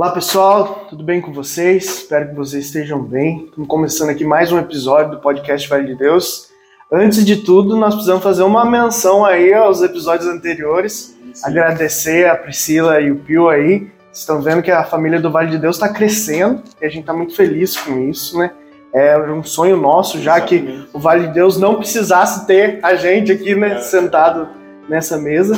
Olá pessoal, tudo bem com vocês? Espero que vocês estejam bem. Estamos começando aqui mais um episódio do podcast Vale de Deus. Antes de tudo, nós precisamos fazer uma menção aí aos episódios anteriores. Sim. Agradecer a Priscila e o Pio aí. Vocês estão vendo que a família do Vale de Deus está crescendo e a gente está muito feliz com isso, né? É um sonho nosso, já Exatamente. que o Vale de Deus não precisasse ter a gente aqui né, é. sentado nessa mesa.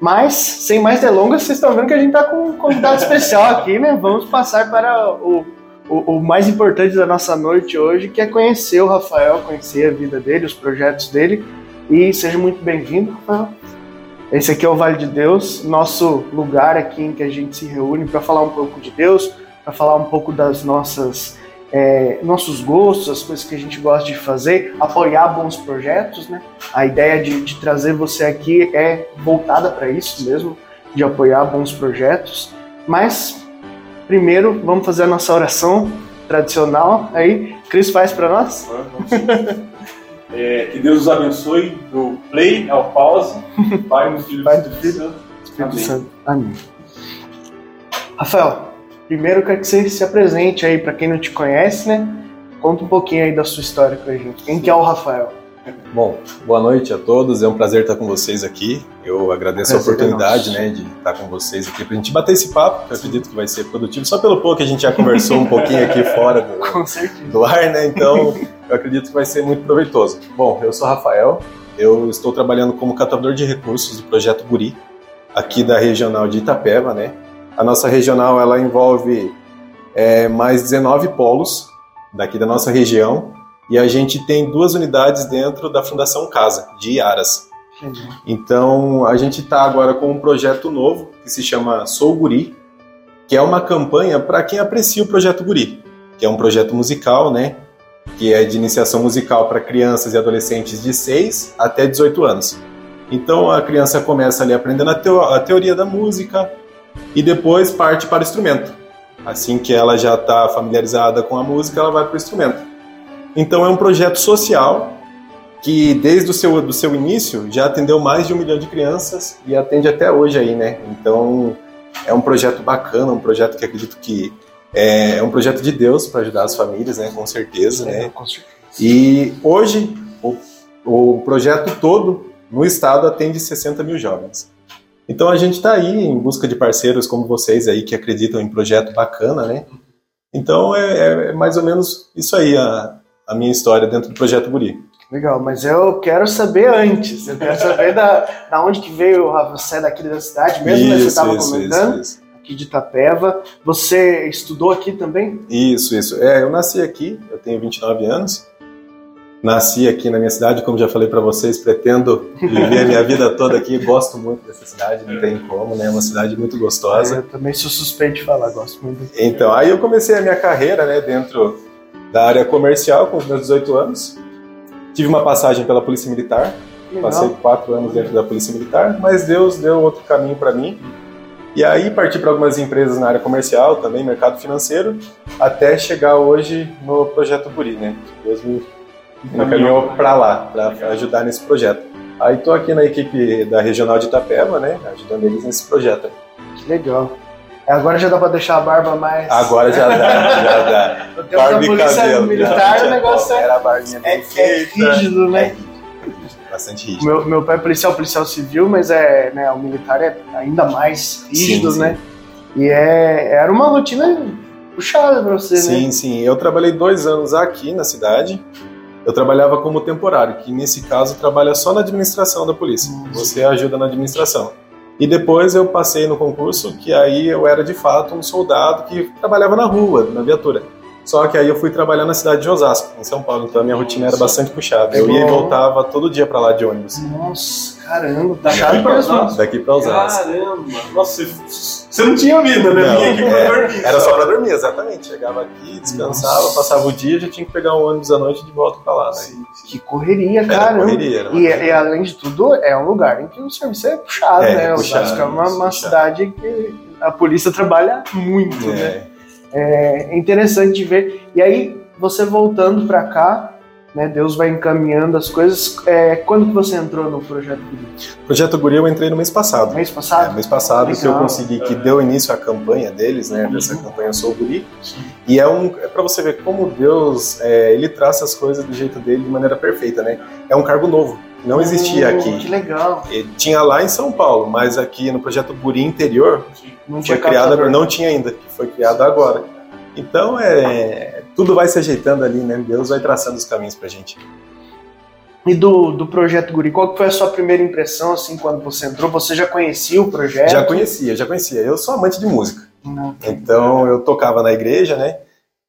Mas, sem mais delongas, vocês estão vendo que a gente está com um convidado especial aqui, né? Vamos passar para o, o, o, mais importante da nossa noite hoje, que é conhecer o Rafael, conhecer a vida dele, os projetos dele. E seja muito bem-vindo, Rafael. Esse aqui é o Vale de Deus, nosso lugar aqui em que a gente se reúne para falar um pouco de Deus, para falar um pouco das nossas é, nossos gostos, as coisas que a gente gosta de fazer, apoiar bons projetos, né? A ideia de, de trazer você aqui é voltada para isso mesmo, de apoiar bons projetos. Mas primeiro vamos fazer a nossa oração tradicional. Aí, Cris faz para nós. É, que Deus os abençoe do play ao pause. Pai do Filho, Pai do Filho, Espírito Amém. Santo. Amém. Rafael, Primeiro, eu quero que você se apresente aí para quem não te conhece, né? Conta um pouquinho aí da sua história com a gente. Quem que é o Rafael? Bom, boa noite a todos. É um prazer estar com vocês aqui. Eu agradeço prazer a oportunidade, né, de estar com vocês aqui para a gente bater esse papo, que eu acredito que vai ser produtivo. Só pelo pouco que a gente já conversou um pouquinho aqui fora do, do ar, né? Então, eu acredito que vai ser muito proveitoso. Bom, eu sou Rafael. Eu estou trabalhando como catador de recursos do projeto Guri, aqui da regional de Itapeva, né? A nossa regional ela envolve é, mais 19 polos daqui da nossa região e a gente tem duas unidades dentro da Fundação Casa, de Iaras. Então a gente está agora com um projeto novo que se chama Sou Guri, que é uma campanha para quem aprecia o projeto Guri, que é um projeto musical, né? Que é de iniciação musical para crianças e adolescentes de 6 até 18 anos. Então a criança começa ali aprendendo a, teo a teoria da música, e depois parte para o instrumento. Assim que ela já está familiarizada com a música, ela vai para o instrumento. Então é um projeto social que desde o seu, do seu início já atendeu mais de um milhão de crianças e atende até hoje aí, né? Então é um projeto bacana, um projeto que acredito que é, é um projeto de Deus para ajudar as famílias, né? Com certeza, né? Com certeza. E hoje o, o projeto todo no estado atende 60 mil jovens. Então a gente está aí em busca de parceiros como vocês aí que acreditam em projeto bacana, né? Então é, é, é mais ou menos isso aí a, a minha história dentro do projeto Guri. Legal, mas eu quero saber antes. Eu quero saber da, da onde que veio você é daqui da cidade mesmo, isso, né? Você estava comentando. Isso, isso. Aqui de Itapeva. Você estudou aqui também? Isso, isso. É, eu nasci aqui, eu tenho 29 anos. Nasci aqui na minha cidade, como já falei para vocês, pretendo viver a minha vida toda aqui. Gosto muito dessa cidade, não tem como, né? É uma cidade muito gostosa. eu também sou suspeito de falar, gosto muito. Então, aí eu comecei a minha carreira, né, dentro da área comercial com os meus 18 anos. Tive uma passagem pela Polícia Militar, Legal. passei quatro anos dentro da Polícia Militar, mas Deus deu outro caminho para mim. E aí parti para algumas empresas na área comercial, também mercado financeiro, até chegar hoje no projeto Buri, né? Deus me me encaminhou para lá, para ajudar nesse projeto. Aí estou aqui na equipe da Regional de Itapeva, né, ajudando eles nesse projeto. Que legal. Agora já dá para deixar a barba mais. Agora já dá, já dá. Barba polícia cabelo, militar, já, o negócio é, era a barbinha é, é rígido, né? É bastante rígido. Meu, meu pai é policial, policial civil, mas é, né, o militar é ainda mais rígido, sim, né? Sim. E é, era uma rotina puxada para você, sim, né? Sim, sim. Eu trabalhei dois anos aqui na cidade eu trabalhava como temporário, que nesse caso trabalha só na administração da polícia. Você ajuda na administração. E depois eu passei no concurso, que aí eu era de fato um soldado que trabalhava na rua, na viatura. Só que aí eu fui trabalhar na cidade de Osasco, em São Paulo, então a minha rotina era bastante puxada. Eu ia e voltava todo dia para lá de ônibus. Nossa, caramba, daqui pra Osasco. Daqui pra Osasco. Caramba, nossa, você não tinha vida, né? Não, aqui é, dormir. Era só pra dormir, exatamente. Chegava aqui, descansava, nossa. passava o dia, já tinha que pegar um ônibus à noite de volta pra lá. Né? Que correria, cara. Correria, e, e, além de tudo, é um lugar em que o serviço é puxado, é, né? Puxado, Osasco é uma, uma cidade que a polícia trabalha muito, é. né? É interessante ver. E aí, você voltando para cá, né? Deus vai encaminhando as coisas. É, quando que você entrou no Projeto Guri? Projeto Guri eu entrei no mês passado. Mês passado? É, mês passado Legal. que eu consegui, que deu início à campanha deles, né? Dessa uhum. campanha Sou Guri. E é, um, é para você ver como Deus, é, ele traça as coisas do jeito dele de maneira perfeita, né? É um cargo novo. Não existia oh, aqui. Que legal. Ele tinha lá em São Paulo, mas aqui no projeto Guri Interior não foi criado, não tinha ainda, foi criado agora. Então é tudo vai se ajeitando ali, né? Deus vai traçando os caminhos pra gente. E do, do projeto Guri, qual foi a sua primeira impressão assim quando você entrou? Você já conhecia o projeto? Já conhecia, já conhecia. Eu sou amante de música. Não. Então eu tocava na igreja, né?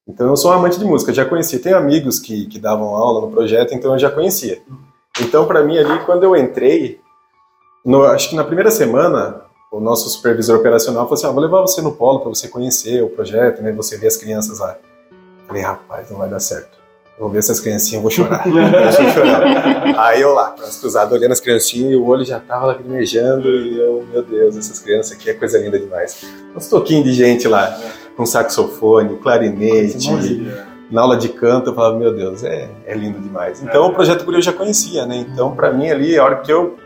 Então eu sou amante de música, já conhecia. Tenho amigos que, que davam aula no projeto, então eu já conhecia. Então para mim ali, quando eu entrei, no, acho que na primeira semana, o nosso supervisor operacional falou assim: ah, vou levar você no polo para você conhecer o projeto, né? Você ver as crianças lá. Eu falei, rapaz, não vai dar certo. Eu vou ver essas criancinhas, eu vou chorar. eu chorar. Aí eu lá, braço cruzado, olhando as criancinhas, e o olho já tava lacrimejando, e eu, meu Deus, essas crianças aqui é coisa linda demais. Uns toquinhos de gente lá, com saxofone, clarinete, na aula de canto, eu falava, meu Deus, é, é lindo demais. Então o projeto Guri eu já conhecia, né? Então para mim ali, a hora que eu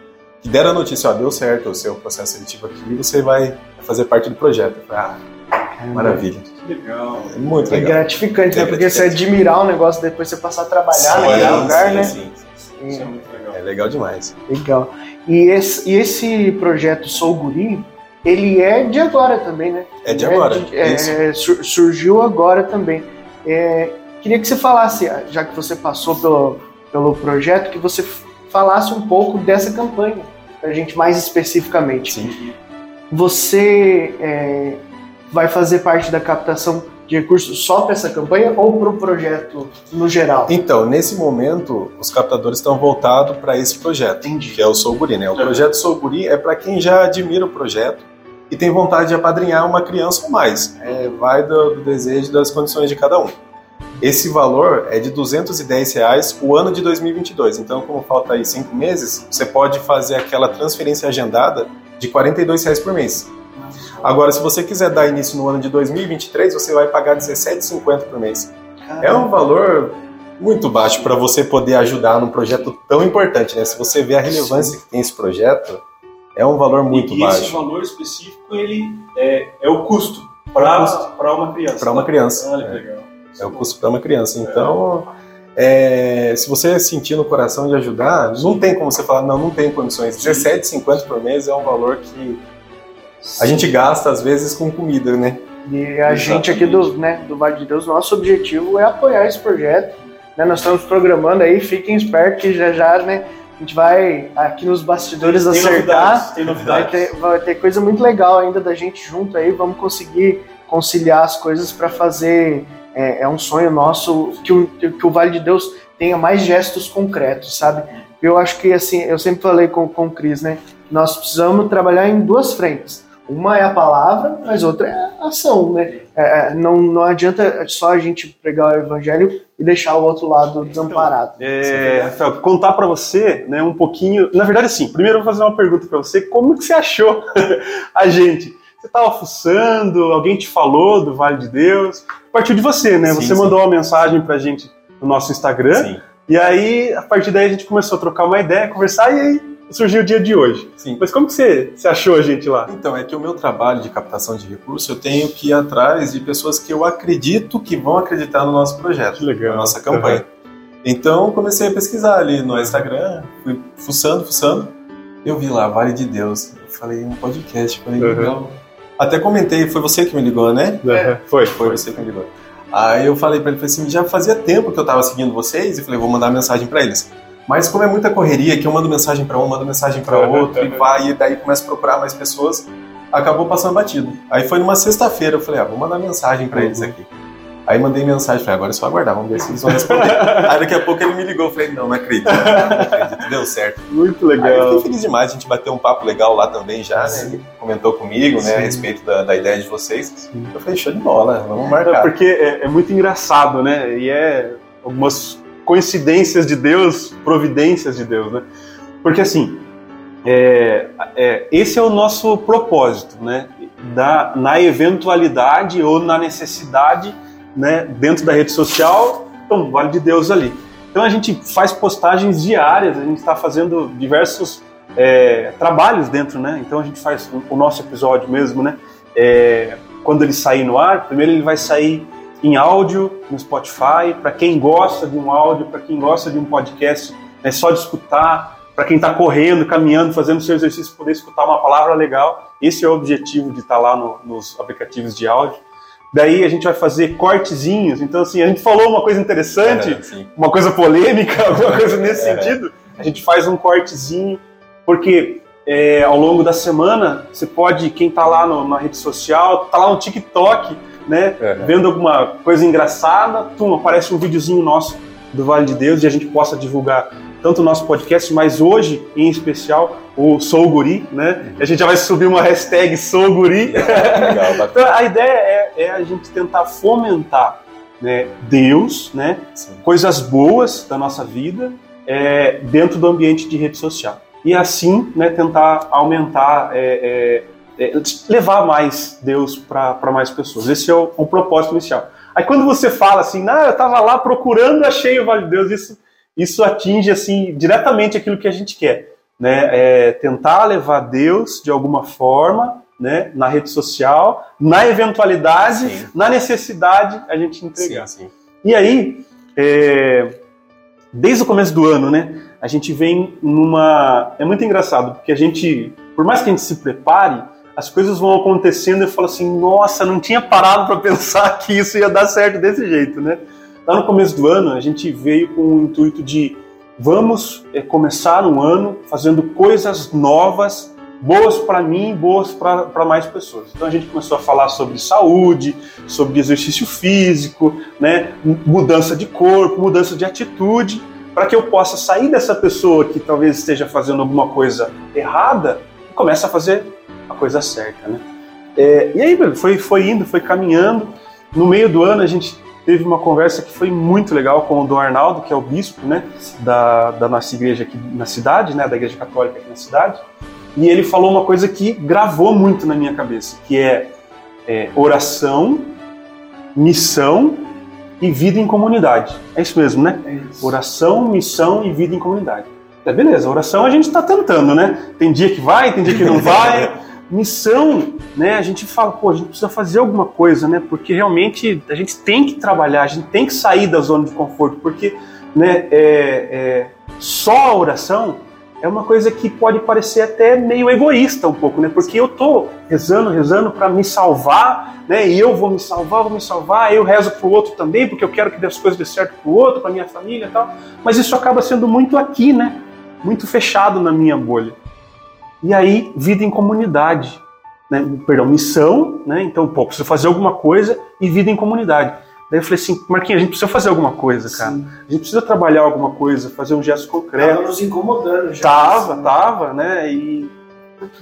que deram a notícia, ó, deu certo o seu processo seletivo aqui, você vai fazer parte do projeto. Ah, maravilha. Legal. É muito é legal. gratificante, é né? Porque você admirar um negócio depois você passar a trabalhar sim, naquele lugar, sim, né? Sim, sim. Isso é muito legal. É legal demais. Legal. E esse, e esse projeto Sou Guri, ele é de agora também, né? É de agora. É, é, surgiu agora também. É, queria que você falasse, já que você passou pelo, pelo projeto, que você falasse um pouco dessa campanha, para a gente mais especificamente. Sim. Você é, vai fazer parte da captação de recursos só para essa campanha ou para o projeto no geral? Então, nesse momento, os captadores estão voltados para esse projeto, Entendi. que é o Sou Guri. Né? O projeto Sou Guri é para quem já admira o projeto e tem vontade de apadrinhar uma criança ou mais. É, vai do, do desejo das condições de cada um. Esse valor é de 210 reais o ano de 2022. Então, como falta aí cinco meses, você pode fazer aquela transferência agendada de 42 reais por mês. Agora, se você quiser dar início no ano de 2023, você vai pagar 17,50 por mês. Caramba. É um valor muito baixo para você poder ajudar num projeto tão importante, né? Se você vê a relevância que tem esse projeto, é um valor muito e baixo. esse valor específico ele é, é o custo para uma criança. Para uma criança. Olha que legal. É o custo para uma criança. Então, é, se você sentir no coração de ajudar, não tem como você falar, não, não tem condições. R$17,50 por mês é um valor que a gente gasta, às vezes, com comida, né? E a Exatamente. gente aqui do, né, do Vale de Deus, nosso objetivo é apoiar esse projeto. Né? Nós estamos programando aí, fiquem espertos que já já, né? A gente vai aqui nos bastidores tem, acertar. Novidades, tem novidades. Vai, ter, vai ter coisa muito legal ainda da gente junto aí. Vamos conseguir conciliar as coisas para fazer é, é, um sonho nosso que o, que o Vale de Deus tenha mais gestos concretos, sabe? Eu acho que, assim, eu sempre falei com, com o Cris, né? Nós precisamos trabalhar em duas frentes. Uma é a palavra, mas outra é a ação, né? É, é não, não adianta só a gente pregar o evangelho e deixar o outro lado desamparado. É, Rafael, contar para você, né, um pouquinho. Na verdade, sim. Primeiro eu vou fazer uma pergunta para você. Como que você achou a gente? Você estava fuçando? Alguém te falou do Vale de Deus? Partiu de você, né? Sim, você sim. mandou uma mensagem pra gente no nosso Instagram. Sim. E aí, a partir daí, a gente começou a trocar uma ideia, conversar, e aí surgiu o dia de hoje. Sim. Mas como que você, você achou a gente lá? Então, é que o meu trabalho de captação de recursos, eu tenho que ir atrás de pessoas que eu acredito que vão acreditar no nosso projeto, que legal. na nossa campanha. Uhum. Então, comecei a pesquisar ali no Instagram, fui fuçando, fuçando. Eu vi lá, Vale de Deus. Eu falei, um podcast, falei, uhum. legal até comentei, foi você que me ligou, né? É, foi. Foi você que me ligou. Aí eu falei para ele, falei assim, já fazia tempo que eu tava seguindo vocês, e falei, vou mandar mensagem para eles. Mas como é muita correria, que eu mando mensagem para um, mando mensagem para outro, e vai, e daí começa a procurar mais pessoas, acabou passando batido. Aí foi numa sexta-feira, eu falei, ah, vou mandar mensagem para eles aqui. Aí mandei mensagem, falei, agora é só aguardar, vamos ver se eles vão responder. Aí daqui a pouco ele me ligou, falei, não, não acredito, não acredito, deu certo. Muito legal. Aí eu fiquei feliz demais, a gente bateu um papo legal lá também já, né? Ele comentou comigo, né, a respeito da, da ideia de vocês. Sim. Eu falei, show de bola, vamos marcar. É porque é, é muito engraçado, né, e é algumas coincidências de Deus, providências de Deus, né? Porque assim, é, é, esse é o nosso propósito, né? Da, na eventualidade ou na necessidade né, dentro da rede social, então, Vale de Deus ali. Então a gente faz postagens diárias, a gente está fazendo diversos é, trabalhos dentro, né? Então a gente faz o, nosso episódio mesmo, né? É, quando ele sair no ar, primeiro ele vai sair em áudio no Spotify, para quem gosta de um áudio, para quem gosta de um podcast, é só de escutar, para quem está correndo, caminhando, fazendo seu exercício, poder escutar uma palavra legal. Esse é o objetivo de estar tá lá no, nos aplicativos de áudio. Daí a gente vai fazer cortezinhos. Então, assim, a gente falou uma coisa interessante, é, uma coisa polêmica, alguma coisa nesse é. sentido. A gente faz um cortezinho, porque é, ao longo da semana, você pode, quem está lá no, na rede social, está lá no TikTok, né, é, vendo alguma coisa engraçada, tum, aparece um videozinho nosso do Vale de Deus e a gente possa divulgar tanto o nosso podcast, mas hoje, em especial, o Sou Guri, né? A gente já vai subir uma hashtag Sou Guri. Legal, então, a ideia é, é, a gente tentar fomentar né, Deus, né? Coisas boas da nossa vida é, dentro do ambiente de rede social. E assim, né, tentar aumentar, é, é, é levar mais Deus para mais pessoas. Esse é o, o propósito inicial. Aí quando você fala assim, não, eu estava lá procurando, achei o Vale de Deus, isso, isso atinge assim diretamente aquilo que a gente quer, né? É tentar levar Deus de alguma forma, né, na rede social, na eventualidade, sim. na necessidade, a gente entregar. Sim, sim. E aí, é, desde o começo do ano, né, a gente vem numa, é muito engraçado porque a gente, por mais que a gente se prepare as coisas vão acontecendo e eu falo assim, nossa, não tinha parado para pensar que isso ia dar certo desse jeito, né? Lá no começo do ano, a gente veio com o intuito de vamos é, começar um ano fazendo coisas novas, boas para mim, boas para mais pessoas. Então a gente começou a falar sobre saúde, sobre exercício físico, né, mudança de corpo, mudança de atitude, para que eu possa sair dessa pessoa que talvez esteja fazendo alguma coisa errada e comece a fazer a coisa certa, né? É, e aí, foi, foi indo, foi caminhando. No meio do ano, a gente teve uma conversa que foi muito legal com o Dom Arnaldo, que é o bispo, né, da, da nossa igreja aqui na cidade, né, da igreja católica aqui na cidade. E ele falou uma coisa que gravou muito na minha cabeça, que é, é oração, missão e vida em comunidade. É isso mesmo, né? É isso. Oração, missão e vida em comunidade. É beleza, oração a gente está tentando, né? Tem dia que vai, tem dia que não vai. missão, né? A gente fala, pô, a gente precisa fazer alguma coisa, né? Porque realmente a gente tem que trabalhar, a gente tem que sair da zona de conforto, porque, né? É, é, só a oração é uma coisa que pode parecer até meio egoísta um pouco, né? Porque eu tô rezando, rezando para me salvar, né? E eu vou me salvar, vou me salvar, eu rezo pro outro também, porque eu quero que as coisas dê certo pro outro, para minha família e tal. Mas isso acaba sendo muito aqui, né? Muito fechado na minha bolha. E aí, vida em comunidade. Né? Perdão, missão, né? Então, pô, preciso fazer alguma coisa e vida em comunidade. Daí eu falei assim, Marquinhos, a gente precisa fazer alguma coisa, cara. Sim. A gente precisa trabalhar alguma coisa, fazer um gesto concreto. Tava nos incomodando já. Tava, assim. tava, né? E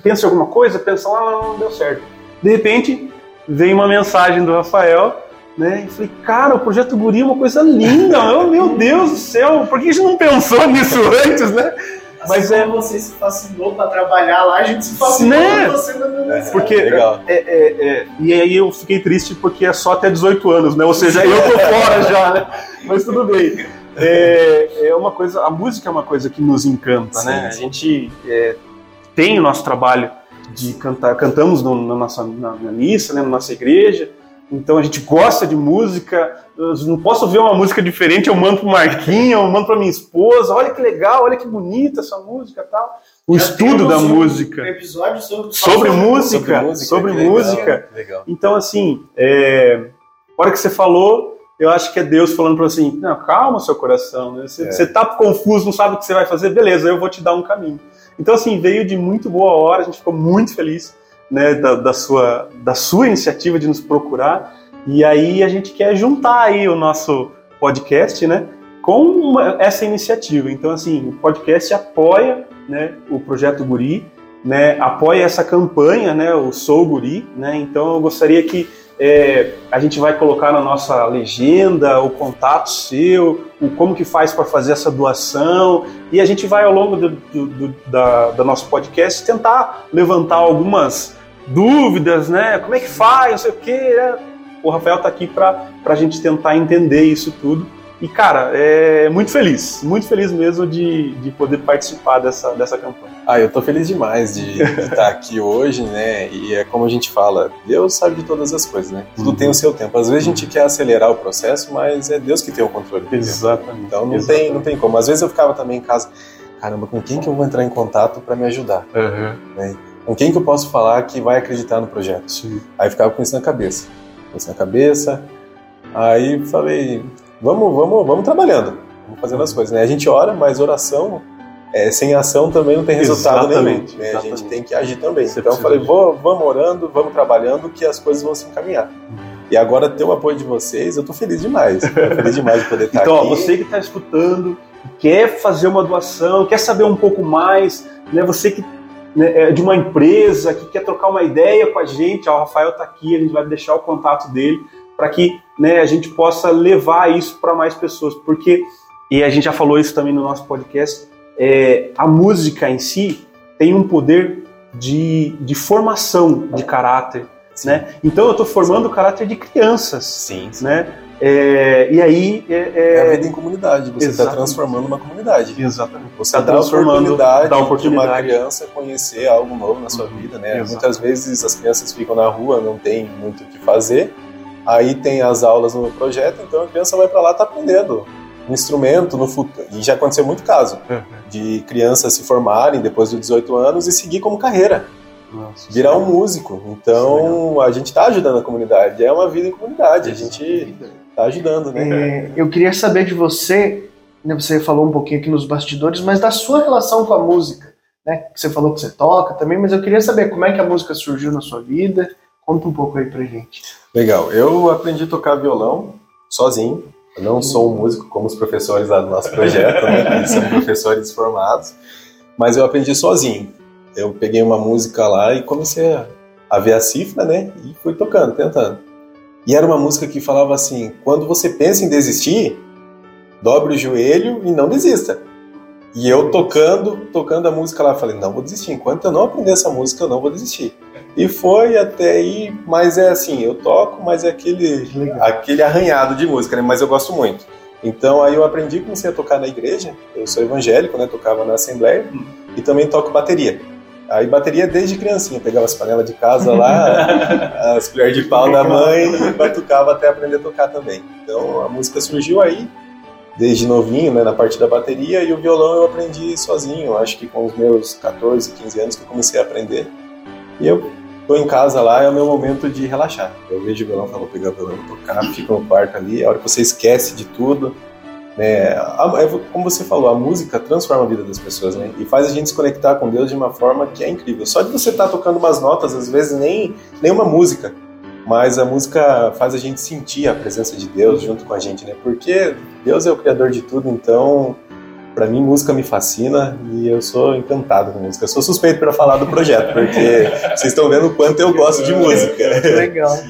pensa em alguma coisa, pensa, ah, não deu certo. De repente, vem uma mensagem do Rafael, né? E falei, cara, o Projeto Guri é uma coisa linda, meu Deus do céu, por que a gente não pensou nisso antes, né? Mas é você se fascinou para trabalhar lá, a gente se fascinou né? você na é, Porque legal. É, é, é, e aí eu fiquei triste porque é só até 18 anos, né? Ou seja, eu tô fora já, né? Mas tudo bem. É, é uma coisa, a música é uma coisa que nos encanta, sim, né? Sim. A gente é, tem o nosso trabalho de cantar, cantamos no, na nossa na, na missa, né, na nossa igreja. Então a gente gosta de música. Eu não posso ver uma música diferente, eu mando pro Marquinho, eu mando pra minha esposa. Olha que legal, olha que bonita essa música tal. O Já estudo da um música. episódio sobre, sobre, música. Sobre música. Sobre música. Legal. Então, assim, é, a hora que você falou, eu acho que é Deus falando para assim: não, calma seu coração. Né? Você, é. você tá confuso, não sabe o que você vai fazer, beleza, eu vou te dar um caminho. Então, assim, veio de muito boa hora, a gente ficou muito feliz né, da, da, sua, da sua iniciativa de nos procurar. E aí a gente quer juntar aí o nosso podcast, né, com uma, essa iniciativa. Então, assim, o podcast apoia, né, o projeto Guri, né, apoia essa campanha, né, o Sou Guri, né. Então, eu gostaria que é, a gente vai colocar na nossa legenda o contato seu, o como que faz para fazer essa doação, e a gente vai ao longo do, do, do, da, do nosso podcast tentar levantar algumas dúvidas, né? Como é que faz, não sei o quê. Né? O Rafael está aqui para a gente tentar entender isso tudo E, cara, é muito feliz, muito feliz mesmo de, de poder participar dessa, dessa campanha. Ah, eu tô feliz demais de, de estar aqui hoje, né? E é como a gente fala, Deus sabe de todas as coisas, né? Tudo uhum. tem o seu tempo. Às vezes a gente quer acelerar o processo, mas é Deus que tem o controle. Exatamente. Então não Exatamente. tem, não tem como. Às vezes eu ficava também em casa, caramba, com quem que eu vou entrar em contato para me ajudar? Uhum. Né? Com quem que eu posso falar que vai acreditar no projeto? Sim. Aí ficava com isso na cabeça. Com isso na cabeça. Aí falei, vamos, vamos, vamos trabalhando. Vamos fazendo as coisas, né? A gente ora, mas oração é, sem ação também não tem resultado exatamente, nenhum. Né? Exatamente. A gente tem que agir também. Você então eu falei, vou, vamos orando, vamos trabalhando, que as coisas vão se encaminhar. Uhum. E agora ter o apoio de vocês, eu tô feliz demais. Feliz demais de poder estar então, aqui. Então, você que está escutando, quer fazer uma doação, quer saber um pouco mais, né? Você que né, é de uma empresa que quer trocar uma ideia com a gente, ó, o Rafael está aqui, a gente vai deixar o contato dele para que né, a gente possa levar isso para mais pessoas, porque e a gente já falou isso também no nosso podcast, é, a música em si tem um poder de, de formação de caráter, sim. né? Então eu estou formando o caráter de crianças, sim, sim. né? É, e aí é, é, a vida em comunidade. Você está transformando uma comunidade. Exatamente. Você está transformando a dá oportunidade de uma criança conhecer algo novo na sua vida, né? Exatamente. Muitas vezes as crianças ficam na rua, não tem muito o que fazer. Aí tem as aulas no projeto, então a criança vai para lá tá aprendendo um instrumento no futuro. E já aconteceu muito caso uhum. de crianças se formarem depois dos 18 anos e seguir como carreira. Nossa, virar um músico. Então a gente está ajudando a comunidade. É uma vida em comunidade. A gente está ajudando, né? É, eu queria saber de você, né, você falou um pouquinho aqui nos bastidores, mas da sua relação com a música. Né? Você falou que você toca também, mas eu queria saber como é que a música surgiu na sua vida. Conta um pouco aí pra gente. Legal. Eu aprendi a tocar violão sozinho. Eu não sou um músico como os professores lá do nosso projeto, né? Eles são professores formados. Mas eu aprendi sozinho. Eu peguei uma música lá e comecei a, a ver a cifra, né? E fui tocando, tentando. E era uma música que falava assim: quando você pensa em desistir, dobre o joelho e não desista. E eu tocando, tocando a música lá, falei: não vou desistir. Enquanto eu não aprender essa música, eu não vou desistir. E foi até aí, mas é assim: eu toco, mas é aquele, aquele arranhado de música, né? Mas eu gosto muito. Então aí eu aprendi, comecei a tocar na igreja. Eu sou evangélico, né? Tocava na assembleia e também toco bateria. Aí bateria desde criancinha, pegava as panelas de casa lá, as colheres de pau da mãe e batucava até aprender a tocar também. Então a música surgiu aí, desde novinho, né, na parte da bateria, e o violão eu aprendi sozinho, acho que com os meus 14, 15 anos que eu comecei a aprender. E eu tô em casa lá, é o meu momento de relaxar. Eu vejo o violão, falo, vou pegar o violão, tocar, fico no quarto ali, a hora que você esquece de tudo, né? Como você falou, a música transforma a vida das pessoas, né? E faz a gente se conectar com Deus de uma forma que é incrível. Só de você estar tá tocando umas notas, às vezes nem, nem uma música, mas a música faz a gente sentir a presença de Deus junto com a gente, né? Porque Deus é o criador de tudo, então para mim música me fascina e eu sou encantado com música. Eu sou suspeito para falar do projeto, porque vocês estão vendo o quanto eu gosto de música. Legal.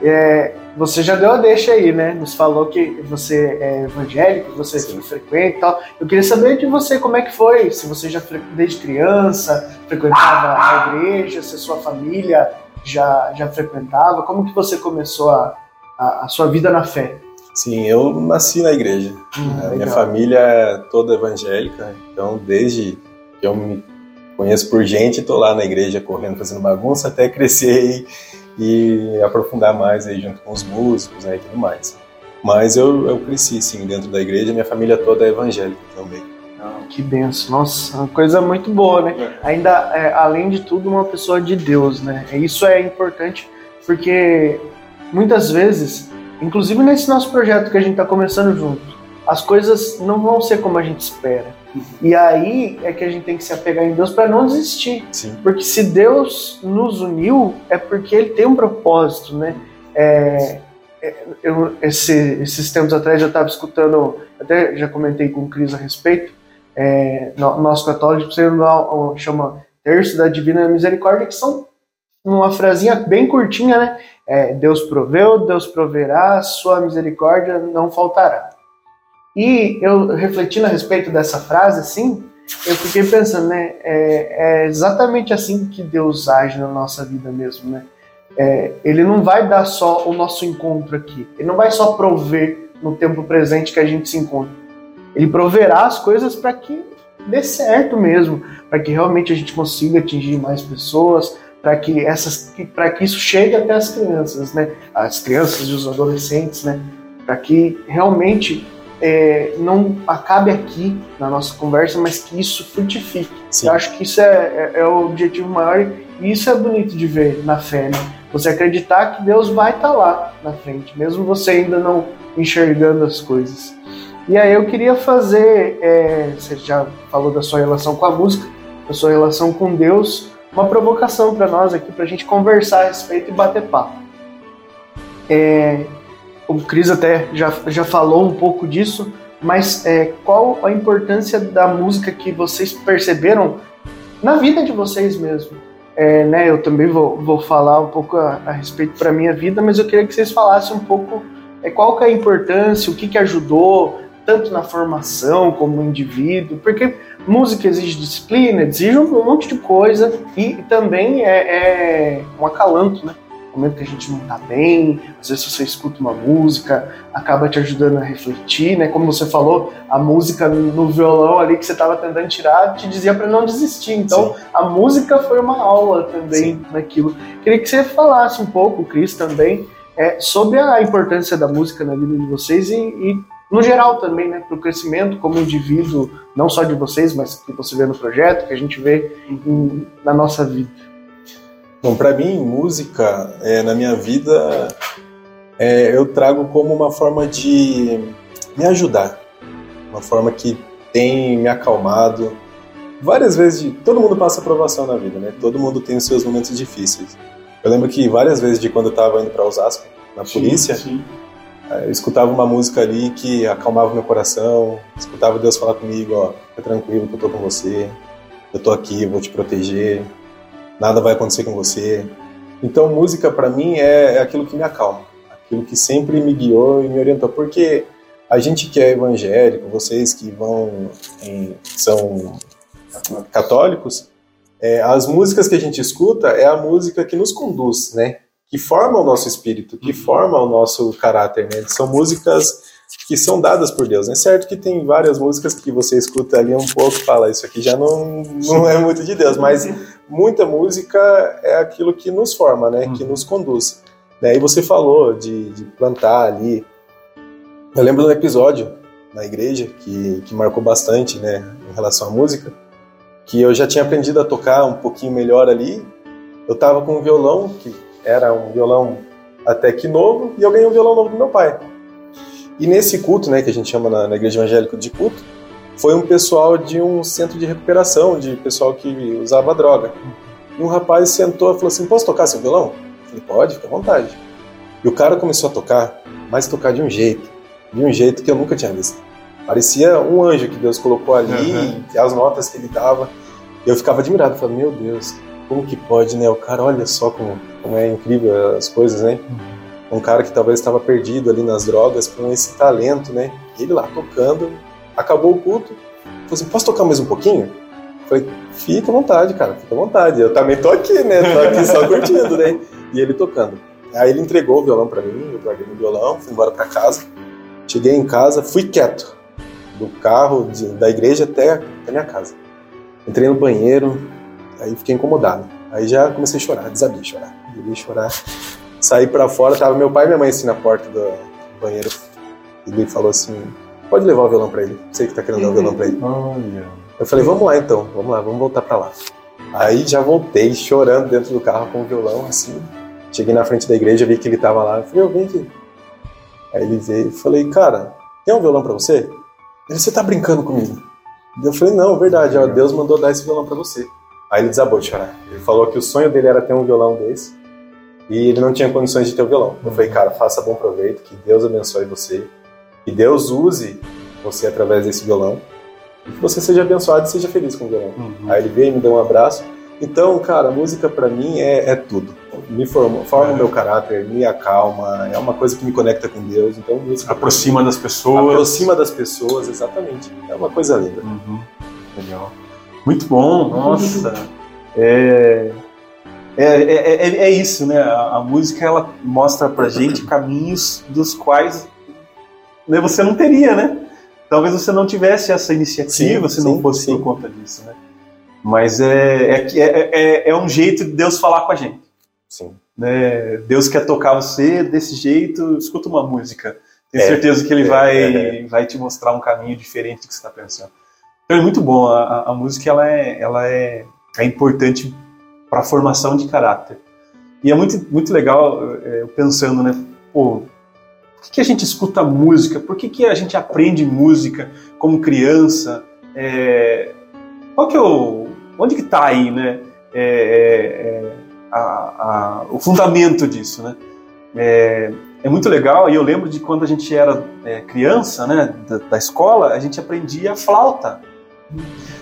É, você já deu a deixa aí, né? Nos falou que você é evangélico, você Sim. frequenta e tal. Eu queria saber de você como é que foi, se você já desde criança frequentava a igreja, se a sua família já, já frequentava, como que você começou a, a, a sua vida na fé? Sim, eu nasci na igreja. Hum, a minha família é toda evangélica, então desde que eu me conheço por gente, estou lá na igreja correndo, fazendo bagunça, até crescer e, aprofundar mais aí junto com os músicos né, e tudo mais. Mas eu, eu cresci, sim, dentro da igreja, minha família toda é evangélica também. Ah, que benção, nossa, uma coisa muito boa, né? Ainda, é, além de tudo, uma pessoa de Deus, né? Isso é importante porque muitas vezes Inclusive nesse nosso projeto que a gente está começando junto, as coisas não vão ser como a gente espera. E aí é que a gente tem que se apegar em Deus para não desistir. Sim. Porque se Deus nos uniu, é porque Ele tem um propósito, né? É, eu, esse, esses tempos atrás eu estava escutando, até já comentei com o Cris a respeito, é, no, nosso católico chama Terço da Divina Misericórdia, que são uma frasinha bem curtinha, né? É, Deus proveu, Deus proverá, sua misericórdia não faltará. E eu refletindo a respeito dessa frase, assim, eu fiquei pensando, né? É, é exatamente assim que Deus age na nossa vida mesmo, né? É, ele não vai dar só o nosso encontro aqui, ele não vai só prover no tempo presente que a gente se encontra. Ele proverá as coisas para que dê certo mesmo, para que realmente a gente consiga atingir mais pessoas, para que essas para que isso chegue até as crianças, né? As crianças e os adolescentes, né? Para que realmente é, não acabe aqui na nossa conversa, mas que isso frutifique. Sim. Eu acho que isso é, é, é, o objetivo maior e isso é bonito de ver na fé, né? Você acreditar que Deus vai estar tá lá na frente, mesmo você ainda não enxergando as coisas. E aí eu queria fazer, é, você já falou da sua relação com a música, da sua relação com Deus, uma provocação para nós aqui, para a gente conversar a respeito e bater papo. É, o Cris até já, já falou um pouco disso, mas é, qual a importância da música que vocês perceberam na vida de vocês mesmo? É, né, eu também vou, vou falar um pouco a, a respeito para minha vida, mas eu queria que vocês falassem um pouco é, qual que é a importância, o que, que ajudou, tanto na formação como no indivíduo, porque música exige disciplina, exige um monte de coisa e também é, é um acalanto, né? Momento que a gente não tá bem, às vezes você escuta uma música, acaba te ajudando a refletir, né? Como você falou, a música no violão ali que você estava tentando tirar te dizia para não desistir. Então, Sim. a música foi uma aula também Sim. naquilo. Queria que você falasse um pouco, Cris, também, é, sobre a importância da música na vida de vocês e, e no geral também, né, para o crescimento como indivíduo, não só de vocês, mas que você vê no projeto, que a gente vê em, na nossa vida. Bom, para mim, música é, na minha vida é, eu trago como uma forma de me ajudar, uma forma que tem me acalmado. Várias vezes, de, todo mundo passa aprovação na vida, né? Todo mundo tem os seus momentos difíceis. Eu lembro que várias vezes de quando eu estava indo para Osasco, na polícia, sim, sim eu escutava uma música ali que acalmava meu coração, escutava Deus falar comigo, ó, fica tranquilo que eu tô com você, eu tô aqui, eu vou te proteger, nada vai acontecer com você. Então, música para mim é, é, aquilo que me acalma, aquilo que sempre me guiou e me orientou, porque a gente que é evangélico, vocês que vão em, são católicos, é, as músicas que a gente escuta é a música que nos conduz, né? que forma o nosso espírito, que uhum. forma o nosso caráter, né? São músicas que são dadas por Deus, né? Certo que tem várias músicas que você escuta ali um pouco e fala, isso aqui já não, não é muito de Deus, mas muita música é aquilo que nos forma, né? Que uhum. nos conduz. Né? E você falou de, de plantar ali. Eu lembro de um episódio na igreja que, que marcou bastante, né? Em relação à música, que eu já tinha aprendido a tocar um pouquinho melhor ali. Eu tava com um violão que era um violão até que novo, e eu ganhei um violão novo do meu pai. E nesse culto, né, que a gente chama na, na igreja evangélica de culto, foi um pessoal de um centro de recuperação, de pessoal que usava droga. E um rapaz sentou e falou assim: Posso tocar seu violão? Eu falei: Pode, fica à vontade. E o cara começou a tocar, mas tocar de um jeito, de um jeito que eu nunca tinha visto. Parecia um anjo que Deus colocou ali, uhum. as notas que ele dava. Eu ficava admirado, falei: Meu Deus, como que pode, né? O cara, olha só como, como é incrível as coisas, né? Uhum. Um cara que talvez estava perdido ali nas drogas com esse talento, né? Ele lá tocando, acabou o culto, falou assim: posso tocar mais um pouquinho? falei, fica à vontade, cara, fica à vontade. Eu também tô aqui, né? Tô aqui só curtindo, né? E ele tocando. Aí ele entregou o violão para mim, eu guardei o violão, fui embora para casa. Cheguei em casa, fui quieto. Do carro, de, da igreja até a minha casa. Entrei no banheiro, Aí fiquei incomodado. Aí já comecei a chorar, desabei chorar. Desabei a chorar. Saí para fora, tava meu pai e minha mãe assim na porta do banheiro. Ele falou assim: pode levar o violão para ele. Sei que tá querendo dar o violão para ele. Olha. Eu falei: vamos lá então, vamos lá, vamos voltar para lá. Aí já voltei chorando dentro do carro com o violão, assim. Cheguei na frente da igreja, vi que ele tava lá. Eu falei: eu vim aqui. Aí ele veio e falei: cara, tem um violão para você? Ele: você tá brincando comigo? Eu falei: não, verdade, ó, Deus mandou dar esse violão para você. Aí ele desabou de chorar. Ele falou que o sonho dele era ter um violão desse e ele não tinha condições de ter o violão. Eu falei, cara, faça bom proveito, que Deus abençoe você, que Deus use você através desse violão e que você seja abençoado e seja feliz com o violão. Uhum. Aí ele veio e me deu um abraço. Então, cara, música para mim é, é, tudo. Me forma, forma o meu caráter, me acalma, é uma coisa que me conecta com Deus. Então, música aproxima das pessoas. Aproxima das pessoas, exatamente. É uma coisa linda. Uhum. Legal. Muito bom, nossa. É, é, é, é, é, isso, né? A, a, música ela mostra pra gente caminhos dos quais né, você não teria, né? Talvez você não tivesse essa iniciativa sim, se não sim, fosse sim. por conta disso, né? Mas é, é, é, é, é um jeito de Deus falar com a gente. Sim. Né? Deus quer tocar você desse jeito, escuta uma música. Tenho é, certeza que ele é, vai, é, é. vai te mostrar um caminho diferente do que você está pensando. Então é muito bom. A, a música ela é, ela é, é importante para formação de caráter. E é muito, muito legal é, pensando, né? Pô, por que, que, a gente escuta música? Por que, que a gente aprende música como criança? É, qual que é o, onde que está aí, né? É, a, a, o fundamento disso, né? É, é muito legal e eu lembro de quando a gente era é, criança, né, da, da, escola, a gente aprendia flauta.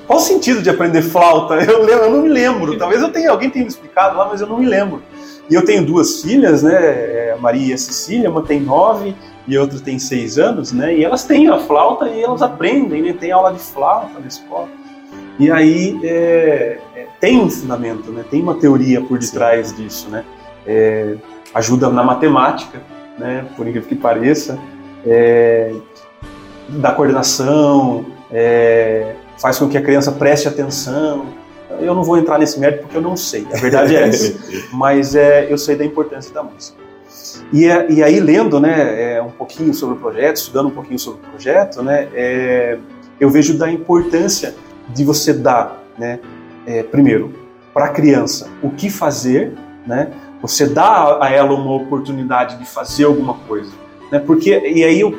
Qual o sentido de aprender flauta? Eu, eu não me lembro. Talvez eu tenha alguém tenha me explicado lá, mas eu não me lembro. E eu tenho duas filhas, né, é, a Maria e a Cecília. Uma tem nove e a outra tem seis anos, né? E elas têm a flauta e elas aprendem, né? Tem aula de flauta na escola. E aí é, é, tem um fundamento, né? Tem uma teoria por detrás Sim. disso, né? É, ajuda na matemática, né? Por incrível que pareça, é, da coordenação, é, faz com que a criança preste atenção. Eu não vou entrar nesse mérito porque eu não sei, a verdade é essa. Mas é, eu sei da importância da música. E, é, e aí, lendo né, é, um pouquinho sobre o projeto, estudando um pouquinho sobre o projeto, né, é, eu vejo da importância de você dar, né, é, primeiro, para a criança o que fazer, né, você dá a ela uma oportunidade de fazer alguma coisa, né, porque, e aí eu,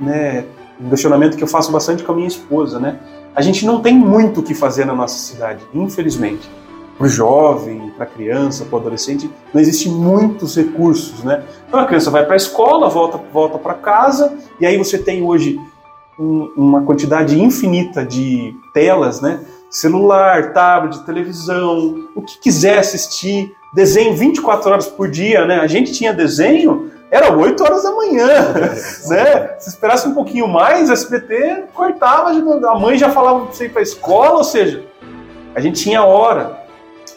né, um questionamento que eu faço bastante com a minha esposa, né, a gente não tem muito o que fazer na nossa cidade, infelizmente. Para o jovem, para a criança, para o adolescente, não existem muitos recursos, né? Então a criança vai para a escola, volta, volta para casa, e aí você tem hoje um, uma quantidade infinita de telas, né? Celular, tablet, televisão, o que quiser assistir, desenho 24 horas por dia, né? A gente tinha desenho, era 8 horas da manhã, né? Se esperasse um pouquinho mais, a SBT cortava, a mãe já falava para você ir para a escola, ou seja, a gente tinha hora.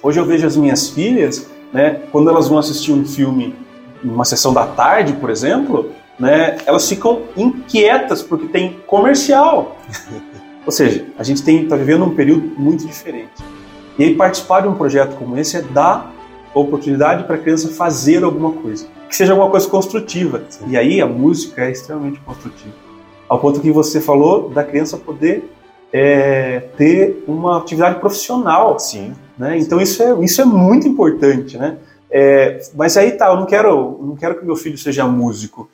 Hoje eu vejo as minhas filhas, né? Quando elas vão assistir um filme, uma sessão da tarde, por exemplo, né, elas ficam inquietas porque tem comercial. Ou seja, a gente está vivendo um período muito diferente. E aí participar de um projeto como esse é dar oportunidade para a criança fazer alguma coisa, que seja alguma coisa construtiva. Sim. E aí a música é extremamente construtiva. Ao ponto que você falou da criança poder é, ter uma atividade profissional. Sim. Né? Então isso é, isso é muito importante, né? É, mas aí tá, eu não quero, não quero que meu filho seja músico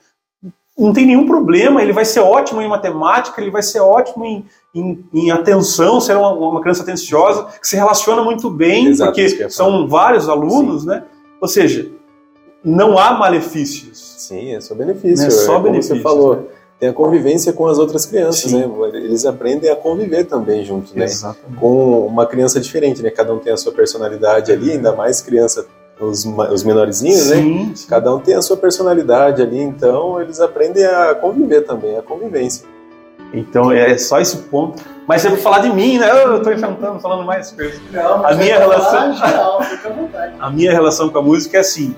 não tem nenhum problema, ele vai ser ótimo em matemática, ele vai ser ótimo em, em, em atenção, ser uma, uma, criança atenciosa, que se relaciona muito bem, Exato, porque são vários alunos, Sim. né? Ou seja, não há malefícios. Sim, é só benefício. É só é benefício. você falou. Né? Tem a convivência com as outras crianças, Sim. né? Eles aprendem a conviver também juntos, né? Exatamente. Com uma criança diferente, né? Cada um tem a sua personalidade ali, ainda mais criança os, os menorzinhos, né? sim, né? Sim. Cada um tem a sua personalidade ali, então eles aprendem a conviver também, a convivência. Então é só esse ponto. Mas você vai falar de mim, né? Eu estou enfrentando, falando mais coisas. Não, a minha relação, não, fica à vontade. A minha relação com a música é assim.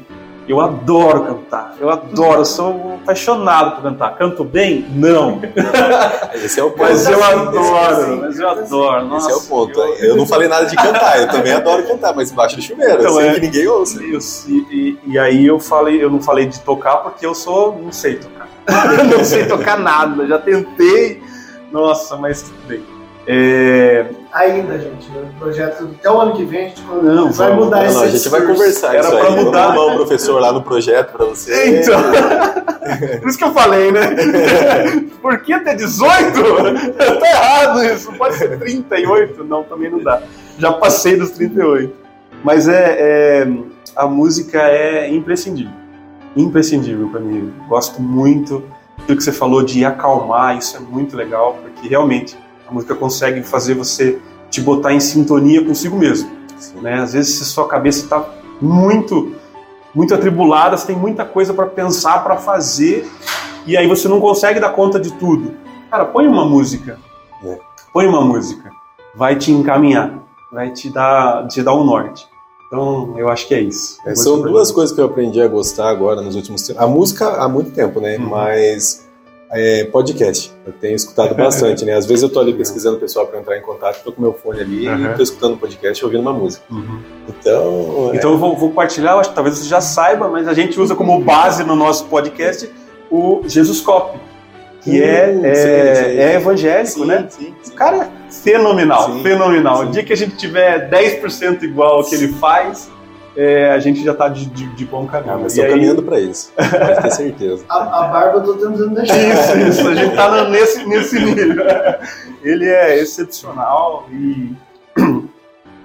Eu adoro cantar, eu adoro, eu sou apaixonado por cantar. Canto bem? Não. Esse é o ponto. Mas eu adoro, mas eu adoro. Nossa, Esse é o ponto. Eu, eu não falei nada de cantar, eu também adoro cantar, mas embaixo do chuveiro, então, eu sei é, que ninguém ouça. Eu, e, e, aí eu falei, eu não falei de tocar porque eu sou, não sei tocar. não sei tocar nada, já tentei. Nossa, mas tudo bem. É... Ainda, gente, o projeto até o ano que vem a gente não, vai vamos, mudar não, A gente vai conversar. Era para mudar. Vamos o professor lá no projeto para você. Então, por isso que eu falei, né? Por que até 18? tá errado isso. Pode ser 38? Não, também não dá. Já passei dos 38. Mas é, é a música é imprescindível. Imprescindível para mim. Gosto muito do que você falou de acalmar, isso é muito legal, porque realmente a música consegue fazer você te botar em sintonia consigo mesmo. Né? Às vezes, se sua cabeça está muito, muito atribulada, você tem muita coisa para pensar, para fazer, e aí você não consegue dar conta de tudo. Cara, põe uma música. É. Põe uma música. Vai te encaminhar. Vai te dar, te dar um norte. Então, eu acho que é isso. É, são duas coisas que eu aprendi a gostar agora nos últimos tempos. A música há muito tempo, né? Uhum. Mas É, podcast. Eu tenho escutado bastante, né? Às vezes eu tô ali pesquisando o pessoal para entrar em contato, tô com meu fone ali Uhum. e tô escutando podcast e ouvindo uma música. Então, Então eu vou, vou compartilhar, eu acho que talvez você já saiba, mas a gente usa como base no nosso podcast o Jesuscope, que é, Hum, é, sim, sim. é evangélico, sim, né? sim, sim. O cara é fenomenal, fenomenal. O dia que a gente tiver 10% igual ao que ele faz, é, a gente já tá de, de, de bom caminho. Ah, mas estou aí- caminhando para isso. Pode ter certeza. A, a barba eu tô tentando deixar. Isso, isso, a gente tá no- nesse, nesse nível. Ele é excepcional e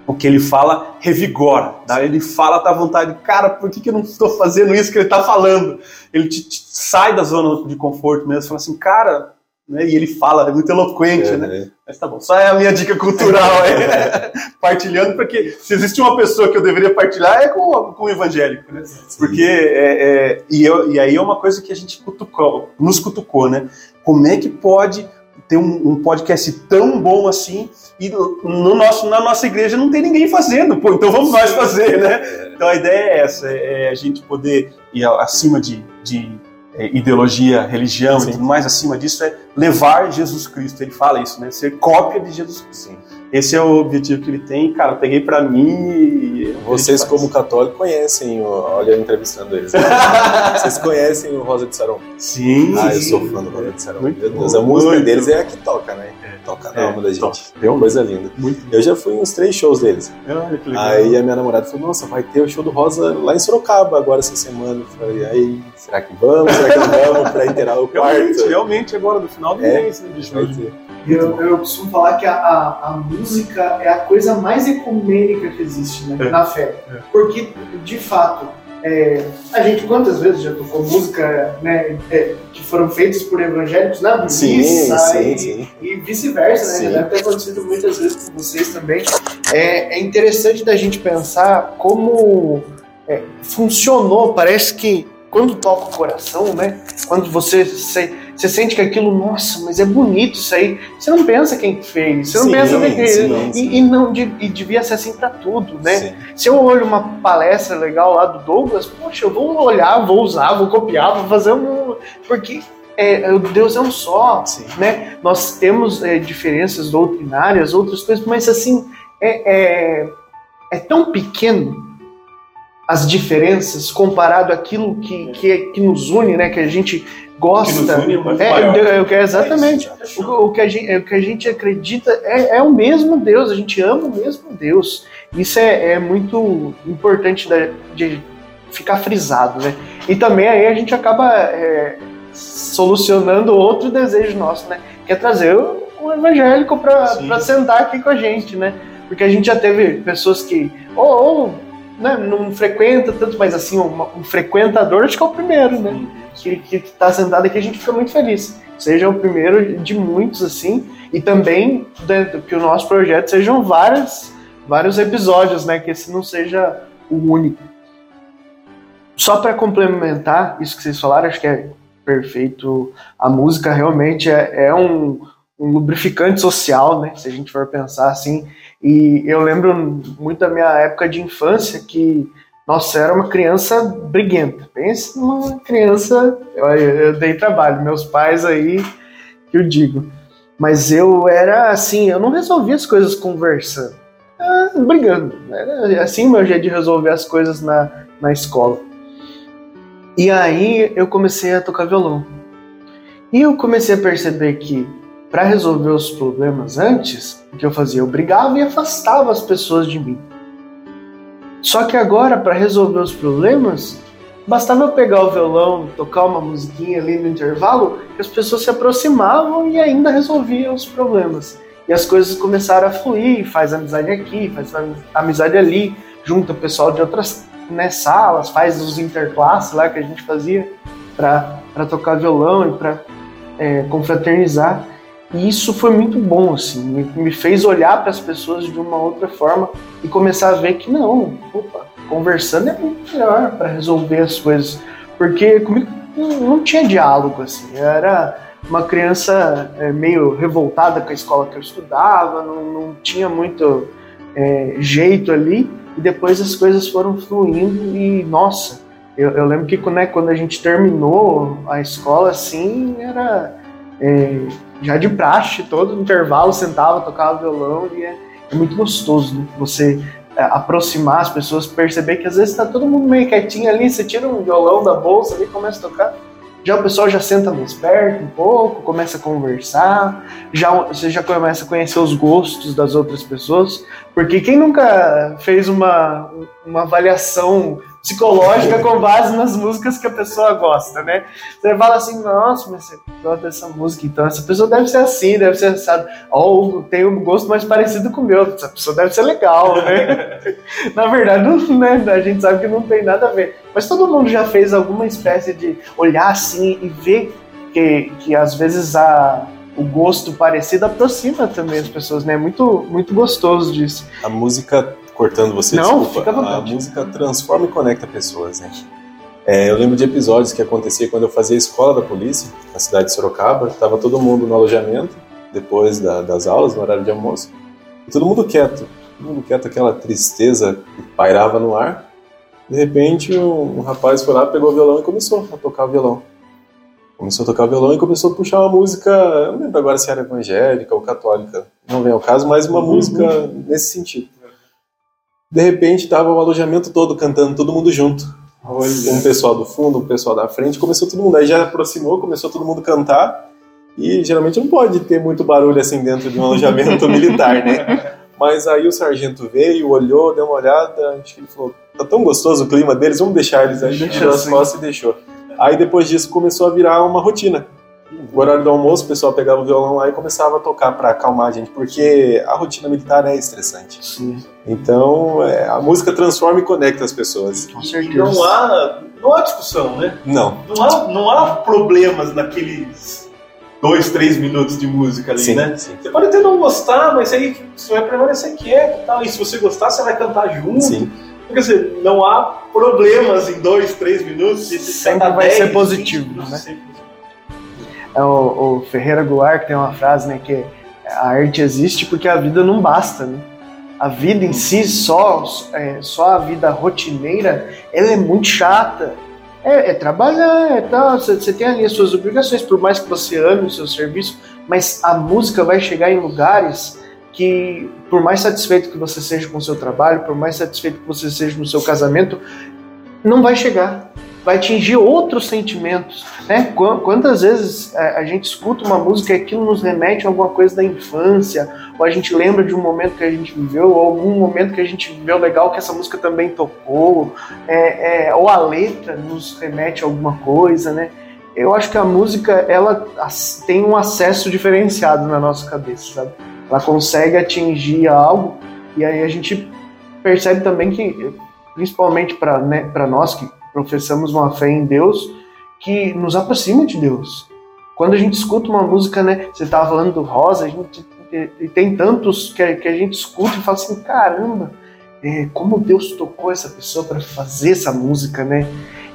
o que ele fala revigora. tá? Ele fala, dá vontade, cara, por que, que eu não estou fazendo isso que ele tá falando? Ele te, te sai da zona de conforto mesmo, fala assim, cara, né? e ele fala, é muito eloquente, É, né? né? Mas tá bom, só é a minha dica cultural aí, partilhando, porque se existe uma pessoa que eu deveria partilhar é com, com o evangélico, né? Porque, é, é, e, eu- e aí é uma coisa que a gente cutucou, nos cutucou, né? Como é que pode ter um, um podcast tão bom assim e no nosso, na nossa igreja não tem ninguém fazendo? Pô, então vamos nós fazer, né? Então a ideia é essa, é a gente poder ir acima de, de é, ideologia, religião Sim. e tudo mais, acima disso é levar Jesus Cristo. Ele fala isso, né? Ser cópia de Jesus Cristo. Sim. Esse é o objetivo que ele tem. Cara, eu peguei pra mim e... Vocês, como católicos, conhecem, o- olha eu entrevistando eles. Vocês conhecem o Rosa de Saron? Sim, Ah, eu sou fã do Rosa de Saron. Meu Deus, a música deles é a que toca, né? Toca na É, alma da gente. toca. É uma coisa linda. Muito Eu já fui em uns três shows deles. Olha que legal. Aí a minha namorada falou, nossa, vai ter o show do Rosa lá em Sorocaba agora essa semana. Eu falei, aí, será que vamos? Será que não vamos pra inteirar o Realmente, quarto? realmente, agora no final do É. mês, né, de Vai julho. ter. Eu, eu costumo falar que a, a, a música é a coisa mais ecumênica que existe né, É. na fé. É. Porque, de fato, é, a gente quantas vezes já tocou música né, é, que foram feitas por evangélicos na Sim, missa sim, e, sim. e vice-versa, né? Sim. Já deve ter acontecido muitas vezes com vocês também. É, é interessante da gente pensar como é, funcionou. Parece que quando toca o coração, né? Quando você, se- você sente que aquilo, nossa, mas é bonito isso aí. Você não pensa quem fez, você não Sim, pensa que sim, e, sim. e não e devia ser assim pra tudo, né? Sim. Se eu olho uma palestra legal lá do Douglas, poxa, eu vou olhar, vou usar, vou copiar, vou fazer um. Porque é, o Deus é um só, Sim. né? Nós temos é, diferenças doutrinárias, outras coisas, mas assim, é, é, é tão pequeno as diferenças comparado àquilo que, que, que nos une, né? Que a gente gosta. Que nos une é é, maior. quero exatamente. O, o que a gente, o que a gente acredita é, é o mesmo Deus, a gente ama o mesmo Deus. Isso é, é muito importante da- de ficar frisado, né? E também aí a gente acaba é, solucionando outro desejo nosso, né? Que é trazer o, o evangélico para sentar aqui com a gente, né? Porque a gente já teve pessoas que ou, ou, né, não frequenta tanto, mas assim, uma- um frequentador acho que é o primeiro, né? que, que tá sentado aqui, a gente fica muito feliz. Seja o primeiro de muitos, assim, e também dentro, que o nosso projeto sejam vários, vários episódios, né? Que esse não seja o único. Só para complementar isso que vocês falaram, acho que é perfeito. A música realmente é, é um, um lubrificante social, né? Se a gente for pensar assim. E eu lembro muito da minha época de infância que nossa, eu era uma criança briguenta. Pense numa criança. Eu, eu dei trabalho, meus pais aí, que eu digo. Mas eu era assim, eu não resolvia as coisas conversando, ah, brigando. Era assim meu jeito de resolver as coisas na, na escola. E aí eu comecei a tocar violão. E eu comecei a perceber que para resolver os problemas antes, o que eu fazia? Eu brigava e afastava as pessoas de mim. Só que agora, para resolver os problemas, bastava eu pegar o violão, tocar uma musiquinha ali no intervalo, que as pessoas se aproximavam e ainda resolviam os problemas. E as coisas começaram a fluir, faz amizade aqui, faz amizade ali, junta o pessoal de outras né, salas, faz os interclasses lá que a gente fazia para tocar violão e para é, confraternizar. E isso foi muito bom, assim, me, me fez olhar para as pessoas de uma outra forma e começar a ver que não, opa, conversando é muito melhor para resolver as coisas. Porque comigo não, tinha diálogo, assim, eu era uma criança é, meio revoltada com a escola que eu estudava, não, não tinha muito é, jeito ali, e depois as coisas foram fluindo e, nossa, eu, eu lembro que né, quando a gente terminou a escola, assim, era é, já de praxe, todo intervalo sentava, tocava violão e é, é muito gostoso né? você é, aproximar as pessoas, perceber que às vezes está todo mundo meio quietinho ali, você tira um violão da bolsa ali e começa a tocar já o pessoal já senta mais perto um pouco, começa a conversar, já você já começa a conhecer os gostos das outras pessoas, porque quem nunca fez uma, uma avaliação psicológica com base nas músicas que a pessoa gosta, né? Você fala assim, nossa, mas você gosta dessa música, então essa pessoa deve ser assim, deve ser assado, ou tem um gosto mais parecido com o meu, essa pessoa deve ser legal, né? Na verdade, não, né? a gente sabe que não tem nada a ver. Mas todo mundo já fez alguma espécie de olhar assim e ver que, que às vezes a, o gosto parecido aproxima também as pessoas, né? Muito, muito gostoso disso. A música cortando você, Não, desculpa. a música transforma e conecta pessoas, né? É, eu lembro de episódios que acontecia quando eu fazia a escola da polícia, na cidade de Sorocaba, estava todo mundo no alojamento, depois da, das aulas, no horário de almoço, e todo mundo quieto, todo mundo quieto, aquela tristeza que pairava no ar. De repente, um, um rapaz foi lá, pegou o violão e começou a tocar o violão. Começou a tocar o violão e começou a puxar uma música, eu não lembro agora se era evangélica ou católica, não vem ao caso, mas uma uhum. música nesse sentido. De repente estava o alojamento todo cantando, todo mundo junto. Olha. Um pessoal do fundo, um pessoal da frente, começou todo mundo. Aí já aproximou, começou todo mundo a cantar. E geralmente não pode ter muito barulho assim dentro de um alojamento militar, né? Mas aí o sargento veio, olhou, deu uma olhada, acho que ele falou: tá tão gostoso o clima deles, vamos deixar eles aí. Deixou as costas e deixou. Aí depois disso começou a virar uma rotina. O horário do almoço, o pessoal pegava o violão lá e começava a tocar para acalmar a gente, porque a rotina militar é estressante. Sim. Então, é, a música transforma e conecta as pessoas. Com certeza. Não há, não há discussão, né? Não. Não há, não há problemas naqueles dois, três minutos de música ali, sim, né? Sim. Você pode até não gostar, mas aí você vai permanecer quieto e tal. E se você gostar, você vai cantar junto. Sim. Quer dizer, não há problemas em dois, três minutos. Sempre vai 10, ser positivo, né? Sempre é o, o, Ferreira Goulart que tem uma frase, né, que a arte existe porque a vida não basta, né? A vida em si, só, é, só a vida rotineira, ela é muito chata. É, é trabalhar, é tal, você, tem ali as suas obrigações, por mais que você ame o seu serviço, mas a música vai chegar em lugares que, por mais satisfeito que você seja com o seu trabalho, por mais satisfeito que você seja no seu casamento, não vai chegar vai atingir outros sentimentos. Né? Quantas vezes é, a gente escuta uma música e aquilo nos remete a alguma coisa da infância, ou a gente lembra de um momento que a gente viveu, ou algum momento que a gente viveu legal que essa música também tocou, é, é, ou a letra nos remete a alguma coisa, né? Eu acho que a música ela tem um acesso diferenciado na nossa cabeça, sabe? Ela consegue atingir algo e aí a gente percebe também que, principalmente para né, nós que professamos uma fé em Deus que nos aproxima de Deus. Quando a gente escuta uma música, né? Você estava falando do Rosa, a gente e tem tantos que a, gente escuta e fala assim, caramba, é, como Deus tocou essa pessoa para fazer essa música, né?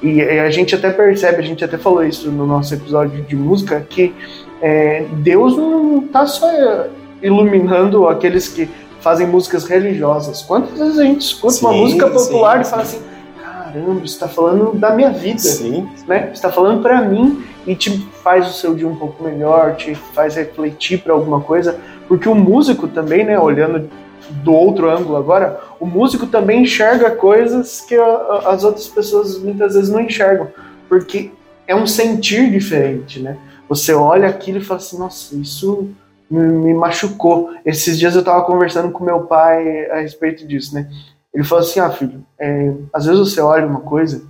E, e, a gente até percebe, a gente até falou isso no nosso episódio de música, que é, Deus não está só iluminando aqueles que fazem músicas religiosas. Quantas vezes a gente escuta sim, uma música popular sim, e fala assim, caramba, está falando da minha vida, Sim. né? Está falando para mim e te faz o seu dia um pouco melhor, te faz refletir para alguma coisa, porque o músico também, né, olhando do outro ângulo agora, o músico também enxerga coisas que as outras pessoas muitas vezes não enxergam, porque é um sentir diferente, né? Você olha aquilo e fala assim, nossa, isso me machucou. Esses dias eu estava conversando com meu pai a respeito disso, né? Ele falou assim: ah, filho, é, às vezes você olha uma coisa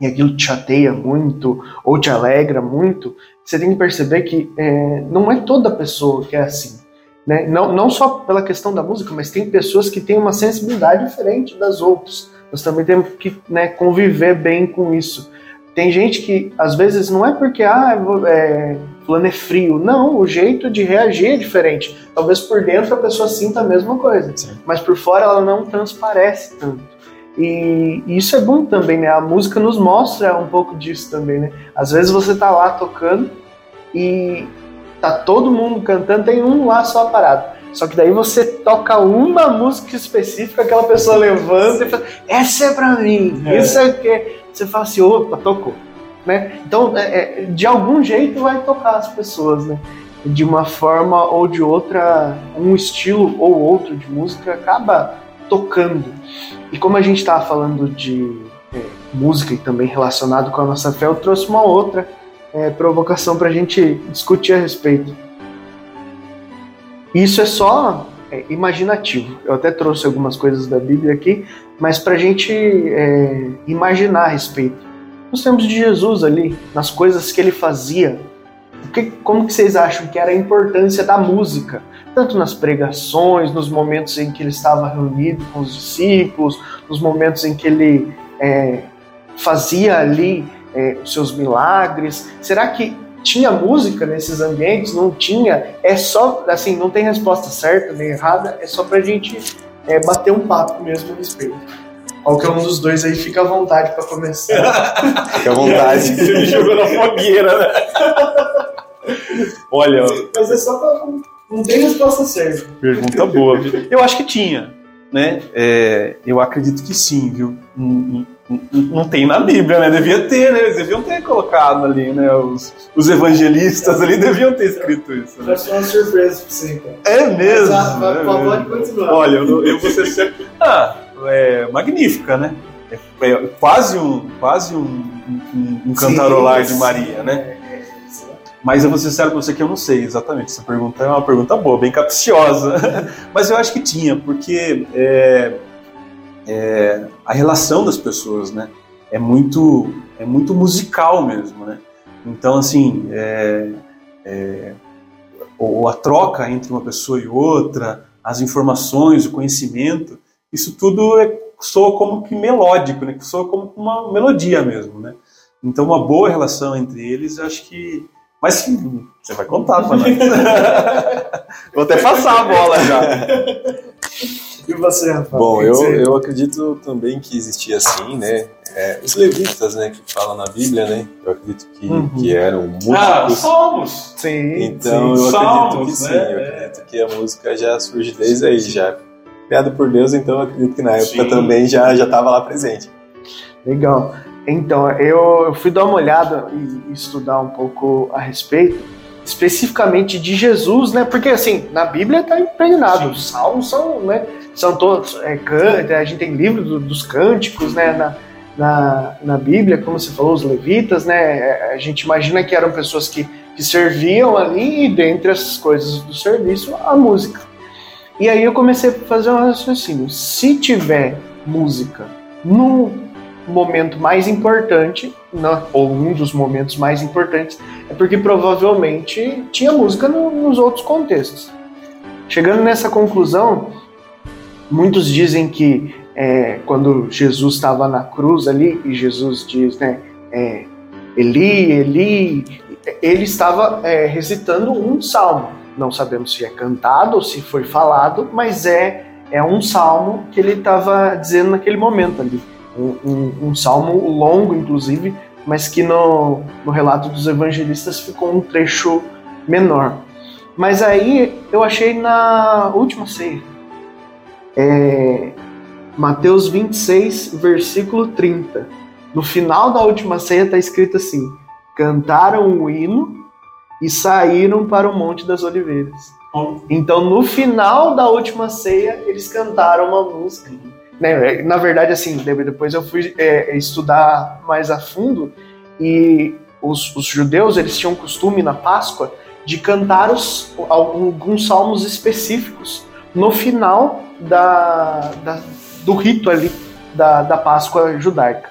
e aquilo te chateia muito ou te alegra muito, você tem que perceber que é, não é toda pessoa que é assim. Né? Não, não só pela questão da música, mas tem pessoas que têm uma sensibilidade diferente das outras. Nós também temos que né, conviver bem com isso. Tem gente que, às vezes, não é porque ah, é, fulano é frio. Não, o jeito de reagir é diferente. Talvez por dentro a pessoa sinta a mesma coisa, Sim. mas por fora ela não transparece tanto. E, isso é bom também, né? A música nos mostra um pouco disso também, né? Às vezes você tá lá tocando e tá todo mundo cantando, tem um lá só parado. Só que daí você toca uma música específica, aquela pessoa levanta e fala, essa é pra mim, é. isso é o que. Você fala assim, opa, tocou. né? Então, é, é, de algum jeito vai tocar as pessoas, né? De uma forma ou de outra, um estilo ou outro de música acaba tocando. E como a gente estava falando de é, música e também relacionado com a nossa fé, eu trouxe uma outra é, provocação para a gente discutir a respeito. Isso é só imaginativo. Eu até trouxe algumas coisas da Bíblia aqui, mas para a gente é, imaginar a respeito. Nos tempos de Jesus ali, nas coisas que ele fazia, que, como que vocês acham que era a importância da música? Tanto nas pregações, nos momentos em que ele estava reunido com os discípulos, nos momentos em que ele é, fazia ali é, os seus milagres. Será que tinha música nesses ambientes? Não tinha? É só, assim, não tem resposta certa nem errada, é só pra gente é, bater um papo mesmo a respeito. Qualquer um dos dois aí fica à vontade para começar. fica à vontade. Você me jogou na fogueira, né? Olha. Mas é só pra. Não tem resposta certa. Pergunta boa. Eu acho que tinha, né? É, eu acredito que sim, viu? Não, não, não, tem na Bíblia, né? Devia ter, né? Eles deviam ter colocado ali, né? Os, os evangelistas ali deviam ter escrito isso. Né? Vai uma surpresa pra você, então. É mesmo. Mas, é pode continuar. Olha, eu, eu vou ser sempre. Ah, é magnífica, né? É, é quase um, quase um, um, um cantarolar de Maria, né? Mas eu vou ser sincero com você que eu não sei exatamente. Essa pergunta é uma pergunta boa, bem capciosa. Mas eu acho que tinha, porque é, é, a relação das pessoas, né? É muito, é muito musical mesmo, né? Então, assim, é, é, ou a troca entre uma pessoa e outra, as informações, o conhecimento, isso tudo é, soa como que melódico, né? Soa como uma melodia mesmo, né? Então, uma boa relação entre eles, acho que mas você vai contar pra nós. Vou até passar a bola já. E você, Rafael? Bom, eu, eu acredito também que existia assim, né? É, os levitas, né, que falam na Bíblia, né? Eu acredito que, uhum. que eram músicos. Ah, somos! Sim. Então sim, eu acredito que sim. Né? Eu acredito que a música já surge desde aí, já. Criado por Deus, então eu acredito que na época sim. também já estava lá presente. Legal. Então, eu, eu fui dar uma olhada e estudar um pouco a respeito, especificamente de Jesus, né? Porque, assim, na Bíblia está impregnado. Os salmos são, né? São todos. É, a gente tem livro do, dos cânticos, né? Na, na, na Bíblia, como você falou, os levitas, né? É, a gente imagina que eram pessoas que, que serviam ali e, dentre as coisas do serviço, a música. E aí eu comecei a fazer um raciocínio. Se tiver música no momento mais importante, né, ou um dos momentos mais importantes, é porque provavelmente tinha música no, nos outros contextos. Chegando nessa conclusão, muitos dizem que é, quando Jesus estava na cruz ali, e Jesus diz, né, é, Eli, Eli, ele estava é, recitando um salmo. Não sabemos se é cantado ou se foi falado, mas é, é um salmo que ele estava dizendo naquele momento ali um, um, um salmo longo, inclusive, mas que no, no relato dos evangelistas ficou um trecho menor. Mas aí eu achei na última ceia. É, Mateus 26, versículo 30. No final da última ceia está escrito assim: cantaram o hino e saíram para o Monte das Oliveiras. Então, no final da última ceia, eles cantaram uma música né? Na verdade, assim, depois eu fui é, estudar mais a fundo e os, os, judeus eles tinham costume na Páscoa de cantar os, alguns salmos específicos no final da, da do rito ali da, da Páscoa judaica.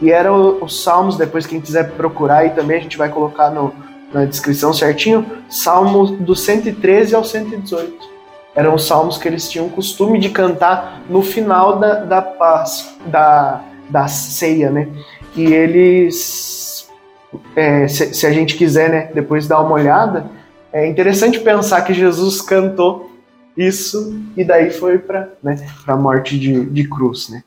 E eram os salmos, depois quem quiser procurar aí também, a gente vai colocar no, na descrição certinho, salmos do 113 ao 118 eram os salmos que eles tinham costume de cantar no final da, da da, da ceia, né? E eles, é, se, se, a gente quiser, né, depois dar uma olhada, é interessante pensar que Jesus cantou isso e daí foi para né, a morte de, de cruz, né?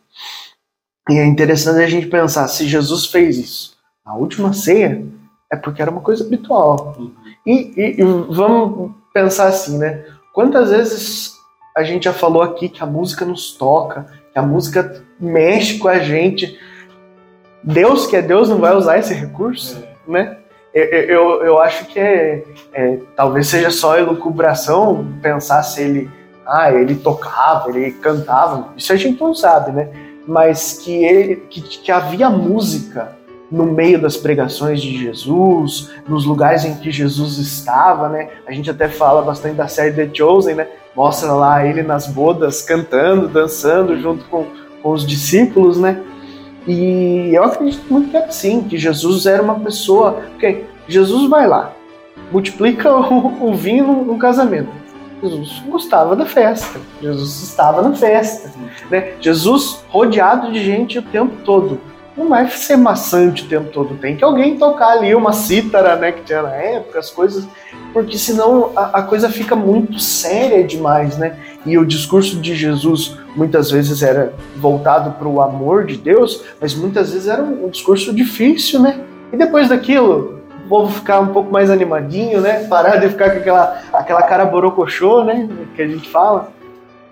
E é interessante a gente pensar, se Jesus fez isso na última ceia, é porque era uma coisa habitual. E, e, e vamos pensar assim, né? Quantas vezes a gente já falou aqui que a música nos toca, que a música mexe com a gente, Deus, que é Deus, não vai usar esse recurso, é. né? Eu, eu, eu, acho que é, é, talvez seja só elucubração pensar se ele, ah, ele tocava, ele cantava, isso a gente não sabe, né? Mas que, ele, que, que havia música no meio das pregações de Jesus, nos lugares em que Jesus estava, né? A gente até fala bastante da série The Chosen, né? Mostra lá ele nas bodas cantando, dançando junto com, com os discípulos, né? E eu acredito muito que é assim, que Jesus era uma pessoa. Porque Jesus vai lá, multiplica o, o vinho no, casamento. Jesus gostava da festa, Jesus estava na festa. Né? Jesus rodeado de gente o tempo todo. Não vai ser maçante o tempo todo, tem que alguém tocar ali uma cítara, né, que tinha na época, as coisas, porque senão a, a coisa fica muito séria demais, né? E o discurso de Jesus muitas vezes era voltado para o amor de Deus, mas muitas vezes era um, discurso difícil, né? E depois daquilo, o povo ficar um pouco mais animadinho, né? Parar de ficar com aquela, aquela cara borocochô, né? Que a gente fala.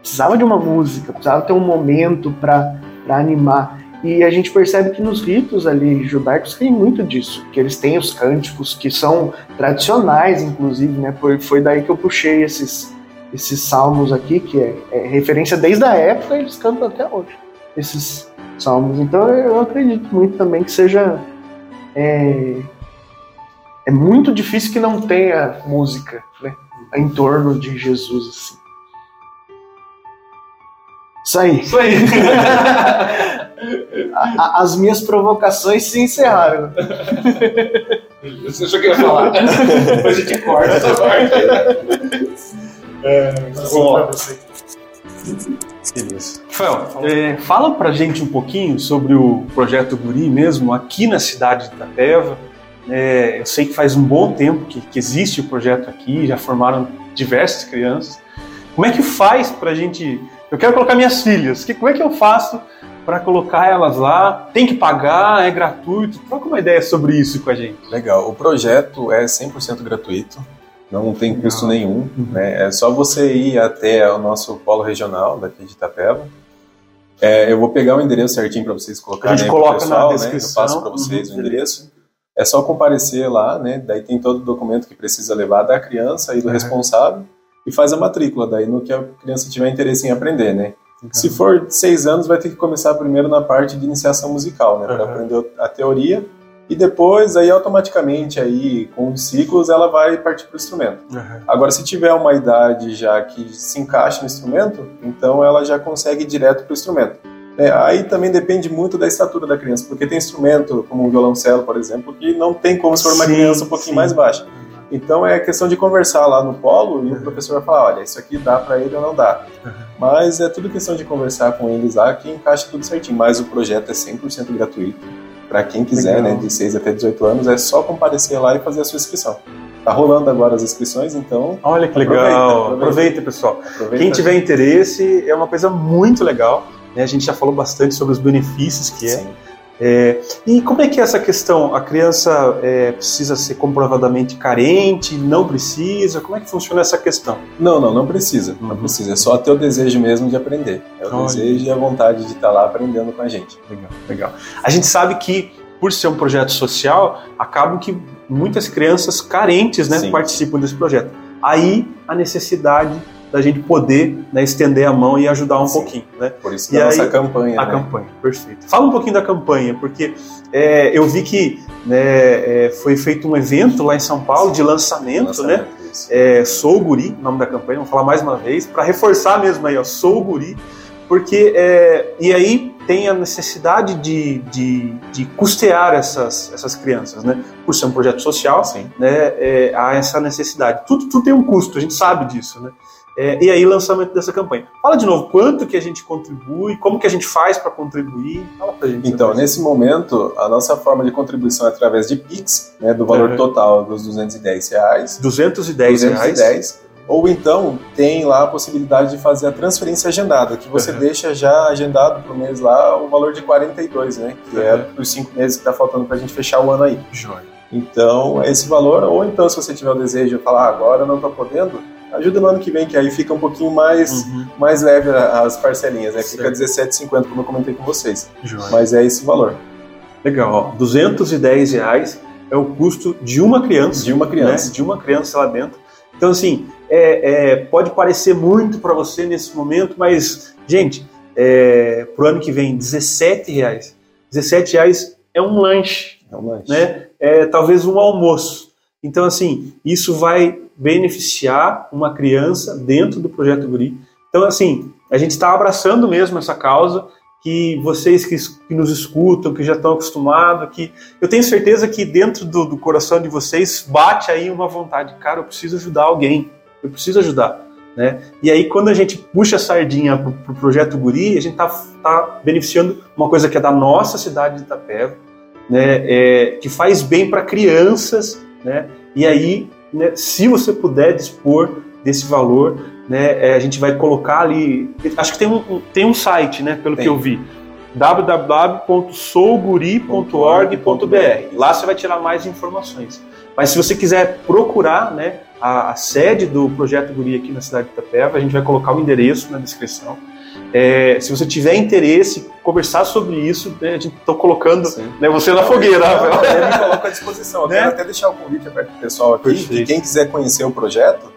Precisava de uma música, precisava ter um momento para animar. E a gente percebe que nos ritos ali judaicos tem muito disso, que eles têm os cânticos que são tradicionais, inclusive, né? Foi, foi daí que eu puxei esses, esses salmos aqui, que é, é, referência desde a época, eles cantam até hoje, esses salmos. Então eu acredito muito também que seja. É, é muito difícil que não tenha música né, em torno de Jesus. Assim. Isso aí. Isso aí. As minhas provocações se encerraram. Você achou que ia falar? Depois a gente corta essa parte. É, bom. Beleza. Rafael, é, fala pra gente um pouquinho sobre o projeto Guri mesmo, aqui na cidade de Itapeva. É, eu sei que faz um bom tempo que, que, existe o projeto aqui, já formaram diversas crianças. Como é que faz pra gente. Eu quero colocar minhas filhas, que, como é que eu faço para colocar elas lá? Tem que pagar? É gratuito? Troca uma ideia sobre isso com a gente. Legal. O projeto é 100% gratuito não tem custo nenhum. Uhum. Né? É só você ir até o nosso polo regional daqui de Itapeva. É, eu vou pegar o endereço certinho para vocês colocarem. A gente coloca pessoal, na descrição. Né? Eu passo para vocês uhum. o endereço. É só comparecer lá, né? Daí tem todo o documento que precisa levar da criança e do uhum. responsável e faz a matrícula. Daí no que a criança tiver interesse em aprender, né? Se for seis anos, vai ter que começar primeiro na parte de iniciação musical, né? Para aprender a teoria e depois aí automaticamente aí com os ciclos ela vai partir para o instrumento. Uhum. Agora se tiver uma idade já que se encaixa no instrumento, então ela já consegue ir direto para o instrumento. É, aí também depende muito da estatura da criança, porque tem instrumento como o violoncelo, por exemplo, que não tem como se for uma sim, criança um pouquinho sim. mais baixa. Então é questão de conversar lá no polo e uhum. o professor vai falar, olha, isso aqui dá para ele ou não dá. Uhum. Mas é tudo questão de conversar com eles lá que encaixa tudo certinho. Mas o projeto é 100% gratuito para quem quiser, Legal. né, de 6 até 18 anos, é só comparecer lá e fazer a sua inscrição. Tá rolando agora as inscrições, então. Olha que legal. Aproveita, aproveita. aproveita pessoal. Aproveita. Quem tiver interesse, é uma coisa muito legal. Né? A gente já falou bastante sobre os benefícios que é. Sim. É, e como é que é essa questão? A criança é, precisa ser comprovadamente carente? Não precisa? Como é que funciona essa questão? Não, não, não precisa. Não uhum. precisa. É só ter o desejo mesmo de aprender. É o Olha. desejo e a vontade de estar lá aprendendo com a gente. Legal, legal. A gente sabe que, por ser um projeto social, acabam que muitas crianças carentes né, participam desse projeto. Aí a necessidade da gente poder né, estender a mão e ajudar um Sim. pouquinho. Né? Por isso que a nossa campanha. A né? campanha, perfeito. Fala um pouquinho da campanha, porque é, eu vi que né, é, foi feito um evento lá em São Paulo de lançamento, lançamento né? É, Sou Guri, nome da campanha, vamos falar mais uma vez, para reforçar mesmo aí, ó, Sou Guri, porque é, e aí tem a necessidade de, de, de, custear essas, essas crianças, né? Por ser um projeto social, Sim. né? É, há essa necessidade. Tudo, tudo tem um custo, a gente sabe disso, né? É, e aí lançamento dessa campanha. Fala de novo, quanto que a gente contribui, como que a gente faz para contribuir? Fala pra gente. Então, nesse momento, a nossa forma de contribuição é através de Pix, né, do valor uhum. total dos 210 reais. 210, 210 reais. Ou então tem lá a possibilidade de fazer a transferência agendada, que você uhum. deixa já agendado para o mês lá o valor de 42, né? Que uhum. é os cinco meses que está faltando para a gente fechar o ano aí. Joia. Então, esse valor, ou então se você tiver o desejo de falar, ah, agora eu não estou podendo, ajuda no ano que vem, que aí fica um pouquinho mais, uhum. mais leve as parcelinhas, né? Fica R$17,50, como eu comentei com vocês. Joia. Mas é esse valor. Legal, ó, 210 reais é o custo de uma criança. De uma criança. Né? De uma criança lá dentro. Então, assim, é, é, pode parecer muito para você nesse momento, mas, gente, é, pro ano que vem, 17 reais. 17 reais é um lanche. É um lanche. Né? É talvez um almoço. Então, assim, isso vai beneficiar uma criança dentro do Projeto Guri. Então, assim, a gente está abraçando mesmo essa causa, que vocês que, que, nos escutam, que já estão acostumados, que eu tenho certeza que dentro do, do coração de vocês bate aí uma vontade, cara, eu preciso ajudar alguém, eu preciso ajudar. Né? E aí, quando a gente puxa a sardinha para o pro projeto Guri, a gente está tá beneficiando uma coisa que é da nossa cidade de Itapeva, né? É, que faz bem para crianças. Né? E aí, né, se você puder dispor desse valor, né, é, a gente vai colocar ali. Acho que tem um, tem um site, né, pelo tem. que eu vi www.souguri.org.br. Lá você vai tirar mais informações. Mas se você quiser procurar né, a, a, sede do Projeto Guri aqui na cidade de Itapeva, a gente vai colocar o endereço na descrição. É, se você tiver interesse, conversar sobre isso, né, a gente está colocando né, você na fogueira. Eu me coloco à disposição. Eu né? quero até deixar o convite aberto para o pessoal aqui, que quem quiser conhecer o projeto,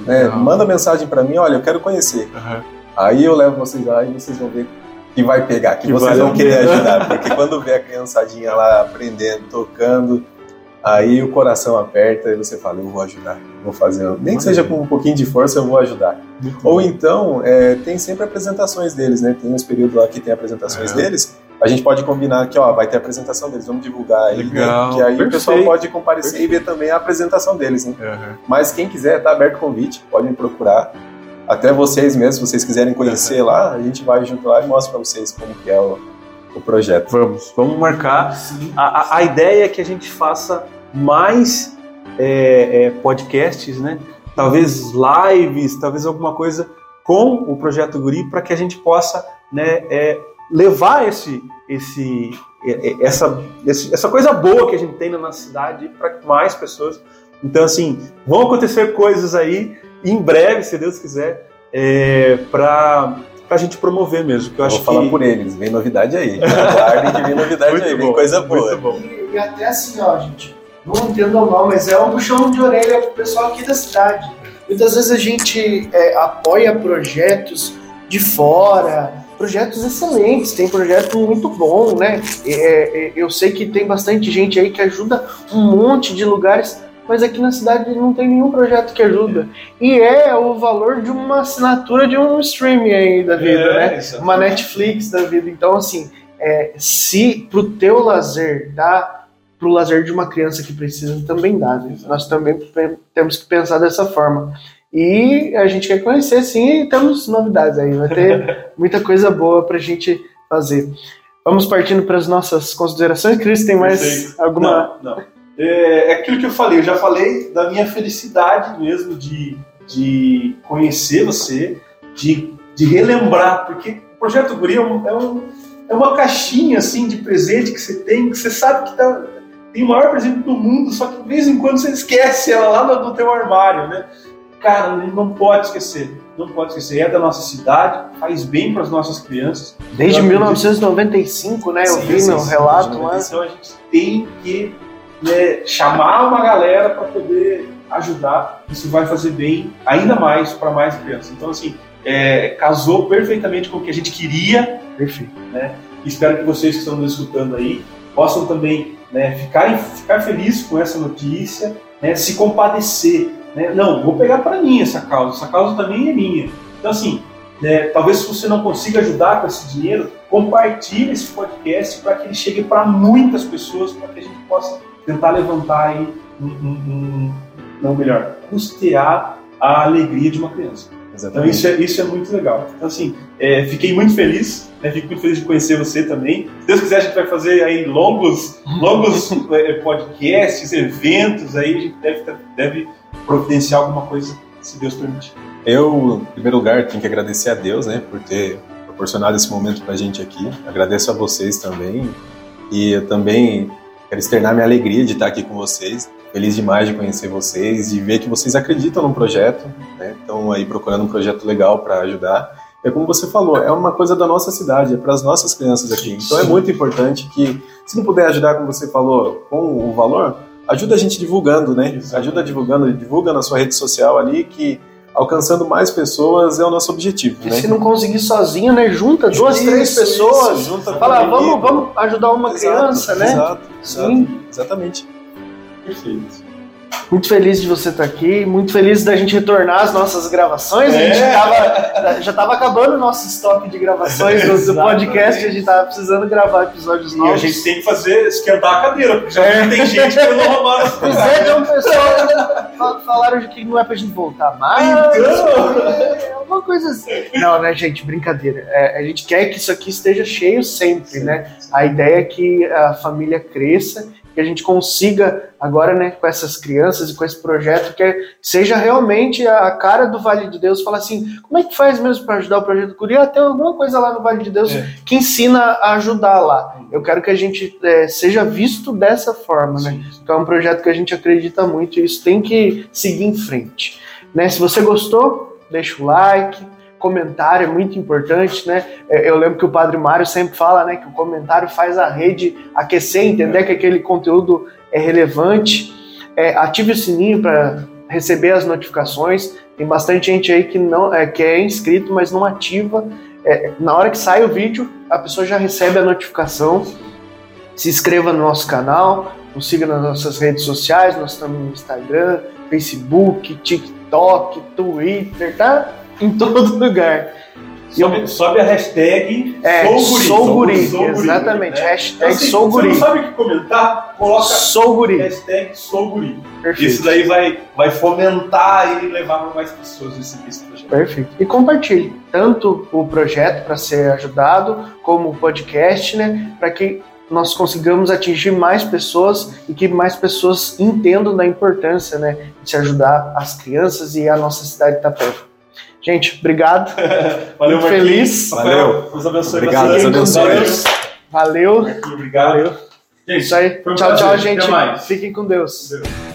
né, manda mensagem para mim, olha, eu quero conhecer. Uhum. Aí eu levo vocês lá e vocês vão ver que vai pegar, que, que vocês vão querer ajudar. Porque quando vê a criançadinha lá aprendendo, tocando, aí o coração aperta e você fala, eu vou ajudar, vou fazer. Nem que seja com um pouquinho de força, eu vou ajudar. Muito Ou bom. então, é, tem sempre apresentações deles, né? Tem uns períodos lá que tem apresentações é. deles. A gente pode combinar que, ó, vai ter a apresentação deles, vamos divulgar aí, né? Legal, né? que aí perfeito. o pessoal pode comparecer perfeito. e ver também a apresentação deles, né? Uhum. Mas quem quiser, tá aberto o convite, pode me procurar até vocês mesmos, se vocês quiserem conhecer lá, a gente vai junto lá e mostra para vocês como que é o, o projeto. Vamos, vamos marcar. A, a, a, ideia é que a gente faça mais é, é, podcasts, né? Talvez lives, talvez alguma coisa com o projeto Guri para que a gente possa, né, é, levar esse, esse, é, é, essa, essa coisa boa que a gente tem na nossa cidade para mais pessoas. Então, assim, vão acontecer coisas aí em breve, se Deus quiser, é, para a gente promover mesmo. Que eu, eu vou falar que... por eles, vem novidade aí. Aguardem que vem novidade aí, bom, vem coisa boa. E, e, até assim, ó, gente, não entendam mal, mas é um puxão de orelha pro pessoal aqui da cidade. Muitas vezes a gente é, apoia projetos de fora, projetos excelentes, tem projeto muito bom, né? É, é, eu sei que tem bastante gente aí que ajuda um monte de lugares mas aqui na cidade não tem nenhum projeto que ajuda. E é o valor de uma assinatura de um streaming aí da vida, é, né? Exatamente. Uma Netflix da vida. Então, assim, é, se pro teu lazer dá pro lazer de uma criança que precisa, também dá. Né? Nós também temos que pensar dessa forma. E a gente quer conhecer, sim, e temos novidades aí. Vai ter muita coisa boa pra gente fazer. Vamos partindo para as nossas considerações. Cris, tem mais alguma. Não, não. É, é aquilo que eu falei, eu já falei da minha felicidade mesmo de, de conhecer você, de, de relembrar, porque o Projeto Guri é, um, é, um, é uma caixinha assim de presente que você tem, que você sabe que tá, tem o maior presente do mundo, só que de vez em quando você esquece ela lá no, no teu armário, né? Cara, não pode esquecer, não pode esquecer. É da nossa cidade, faz bem para as nossas crianças. Desde 1995, né? Eu sim, vi sim, no relato lá. Então a gente tem que né, chamar uma galera para poder ajudar, isso vai fazer bem ainda mais para mais crianças. Então, assim, é, casou perfeitamente com o que a gente queria. Perfeito. Né? Espero que vocês que estão nos escutando aí possam também né, ficar, ficar felizes com essa notícia, né, se compadecer. Né? Não, vou pegar para mim essa causa, essa causa também é minha. Então, assim, né, talvez se você não consiga ajudar com esse dinheiro, compartilhe esse podcast para que ele chegue para muitas pessoas, para que a gente possa tentar levantar aí, um, um, um, não melhor, custear a alegria de uma criança. Exatamente. Então isso é, isso é muito legal. Então assim, é, fiquei muito feliz, né, fico muito feliz de conhecer você também. Se Deus quiser a gente vai fazer aí longos, longos é, podcasts, eventos aí, a gente deve, deve providenciar alguma coisa, se Deus permitir. Eu, em primeiro lugar, tenho que agradecer a Deus, né, por ter proporcionado esse momento para a gente aqui. Agradeço a vocês também e eu também Quero externar minha alegria de estar aqui com vocês. Feliz demais de conhecer vocês, de ver que vocês acreditam no projeto, né? Estão aí procurando um projeto legal para ajudar. é como você falou, é uma coisa da nossa cidade, é para as nossas crianças aqui. Então é muito importante que, se não puder ajudar, como você falou, com o valor, ajuda a gente divulgando, né? Ajuda divulgando, divulga na sua rede social ali que alcançando mais pessoas é o nosso objetivo. E né? se não conseguir sozinho, né? Junta duas, Isso, três pessoas. isso, junta Fala, vamos, vamos ajudar uma Exato, criança, né? Exato, exato, Sim. exatamente. Perfeito. Muito feliz de você estar aqui, muito feliz da gente retornar às nossas gravações. A gente É. tava, já estava acabando o nosso estoque de gravações do, podcast, a gente tava precisando gravar episódios E novos. a gente tem que fazer, esquentar a cadeira, porque já tem gente que não roubaram as é, tem um pessoal fa- falaram que não é pra gente voltar mais. Então. é, Alguma coisa assim. Não, né, gente? Brincadeira. É, a gente quer que isso aqui esteja cheio sempre, né? A ideia é que a família cresça, que a gente consiga agora, né, com essas crianças e com esse projeto, que seja realmente a cara do Vale de Deus, falar assim, como é que faz mesmo para ajudar o projeto Curi? Ah, tem alguma coisa lá no Vale de Deus É. que ensina a ajudar lá. Eu quero que a gente é, seja visto dessa forma, né? Então é um projeto que a gente acredita muito e isso tem que seguir em frente. Né? Se você gostou, deixa o like, comentário é muito importante, né? É, Eu lembro que o Padre Mário sempre fala, né, que o comentário faz a rede aquecer, entender que aquele conteúdo é relevante. É, ative o sininho para receber as notificações. Tem bastante gente aí que não é, que é inscrito, mas não ativa. É, na hora que sai o vídeo, a pessoa já recebe a notificação. Se inscreva no nosso canal, nos siga nas nossas redes sociais, nós estamos no Instagram, Facebook, TikTok, Twitter, tá? Em todo lugar. Sobe, sobe a hashtag É, SouGuri. sou guri, Sou guri, exatamente. né? Hashtag Assim, sou Você guri. não sabe o que comentar? Coloca Sou guri. hashtag SouGuri. Perfeito. Isso daí vai, vai fomentar e levar para mais pessoas esse, esse projeto. Perfeito. E compartilhe tanto o projeto para ser ajudado, como o podcast, né? Para que nós consigamos atingir mais pessoas e que mais pessoas entendam da importância, né? De se ajudar as crianças e a nossa cidade de Itapeva. Gente, obrigado. Valeu, Muito Marquinhos. feliz. Valeu. Deus abençoe Obrigado. Deus abençoe. Valeu. Valeu. Obrigado. Gente, Isso aí. foi um tchau, prazer. tchau, Até gente. mais. Fiquem com Deus. Deus.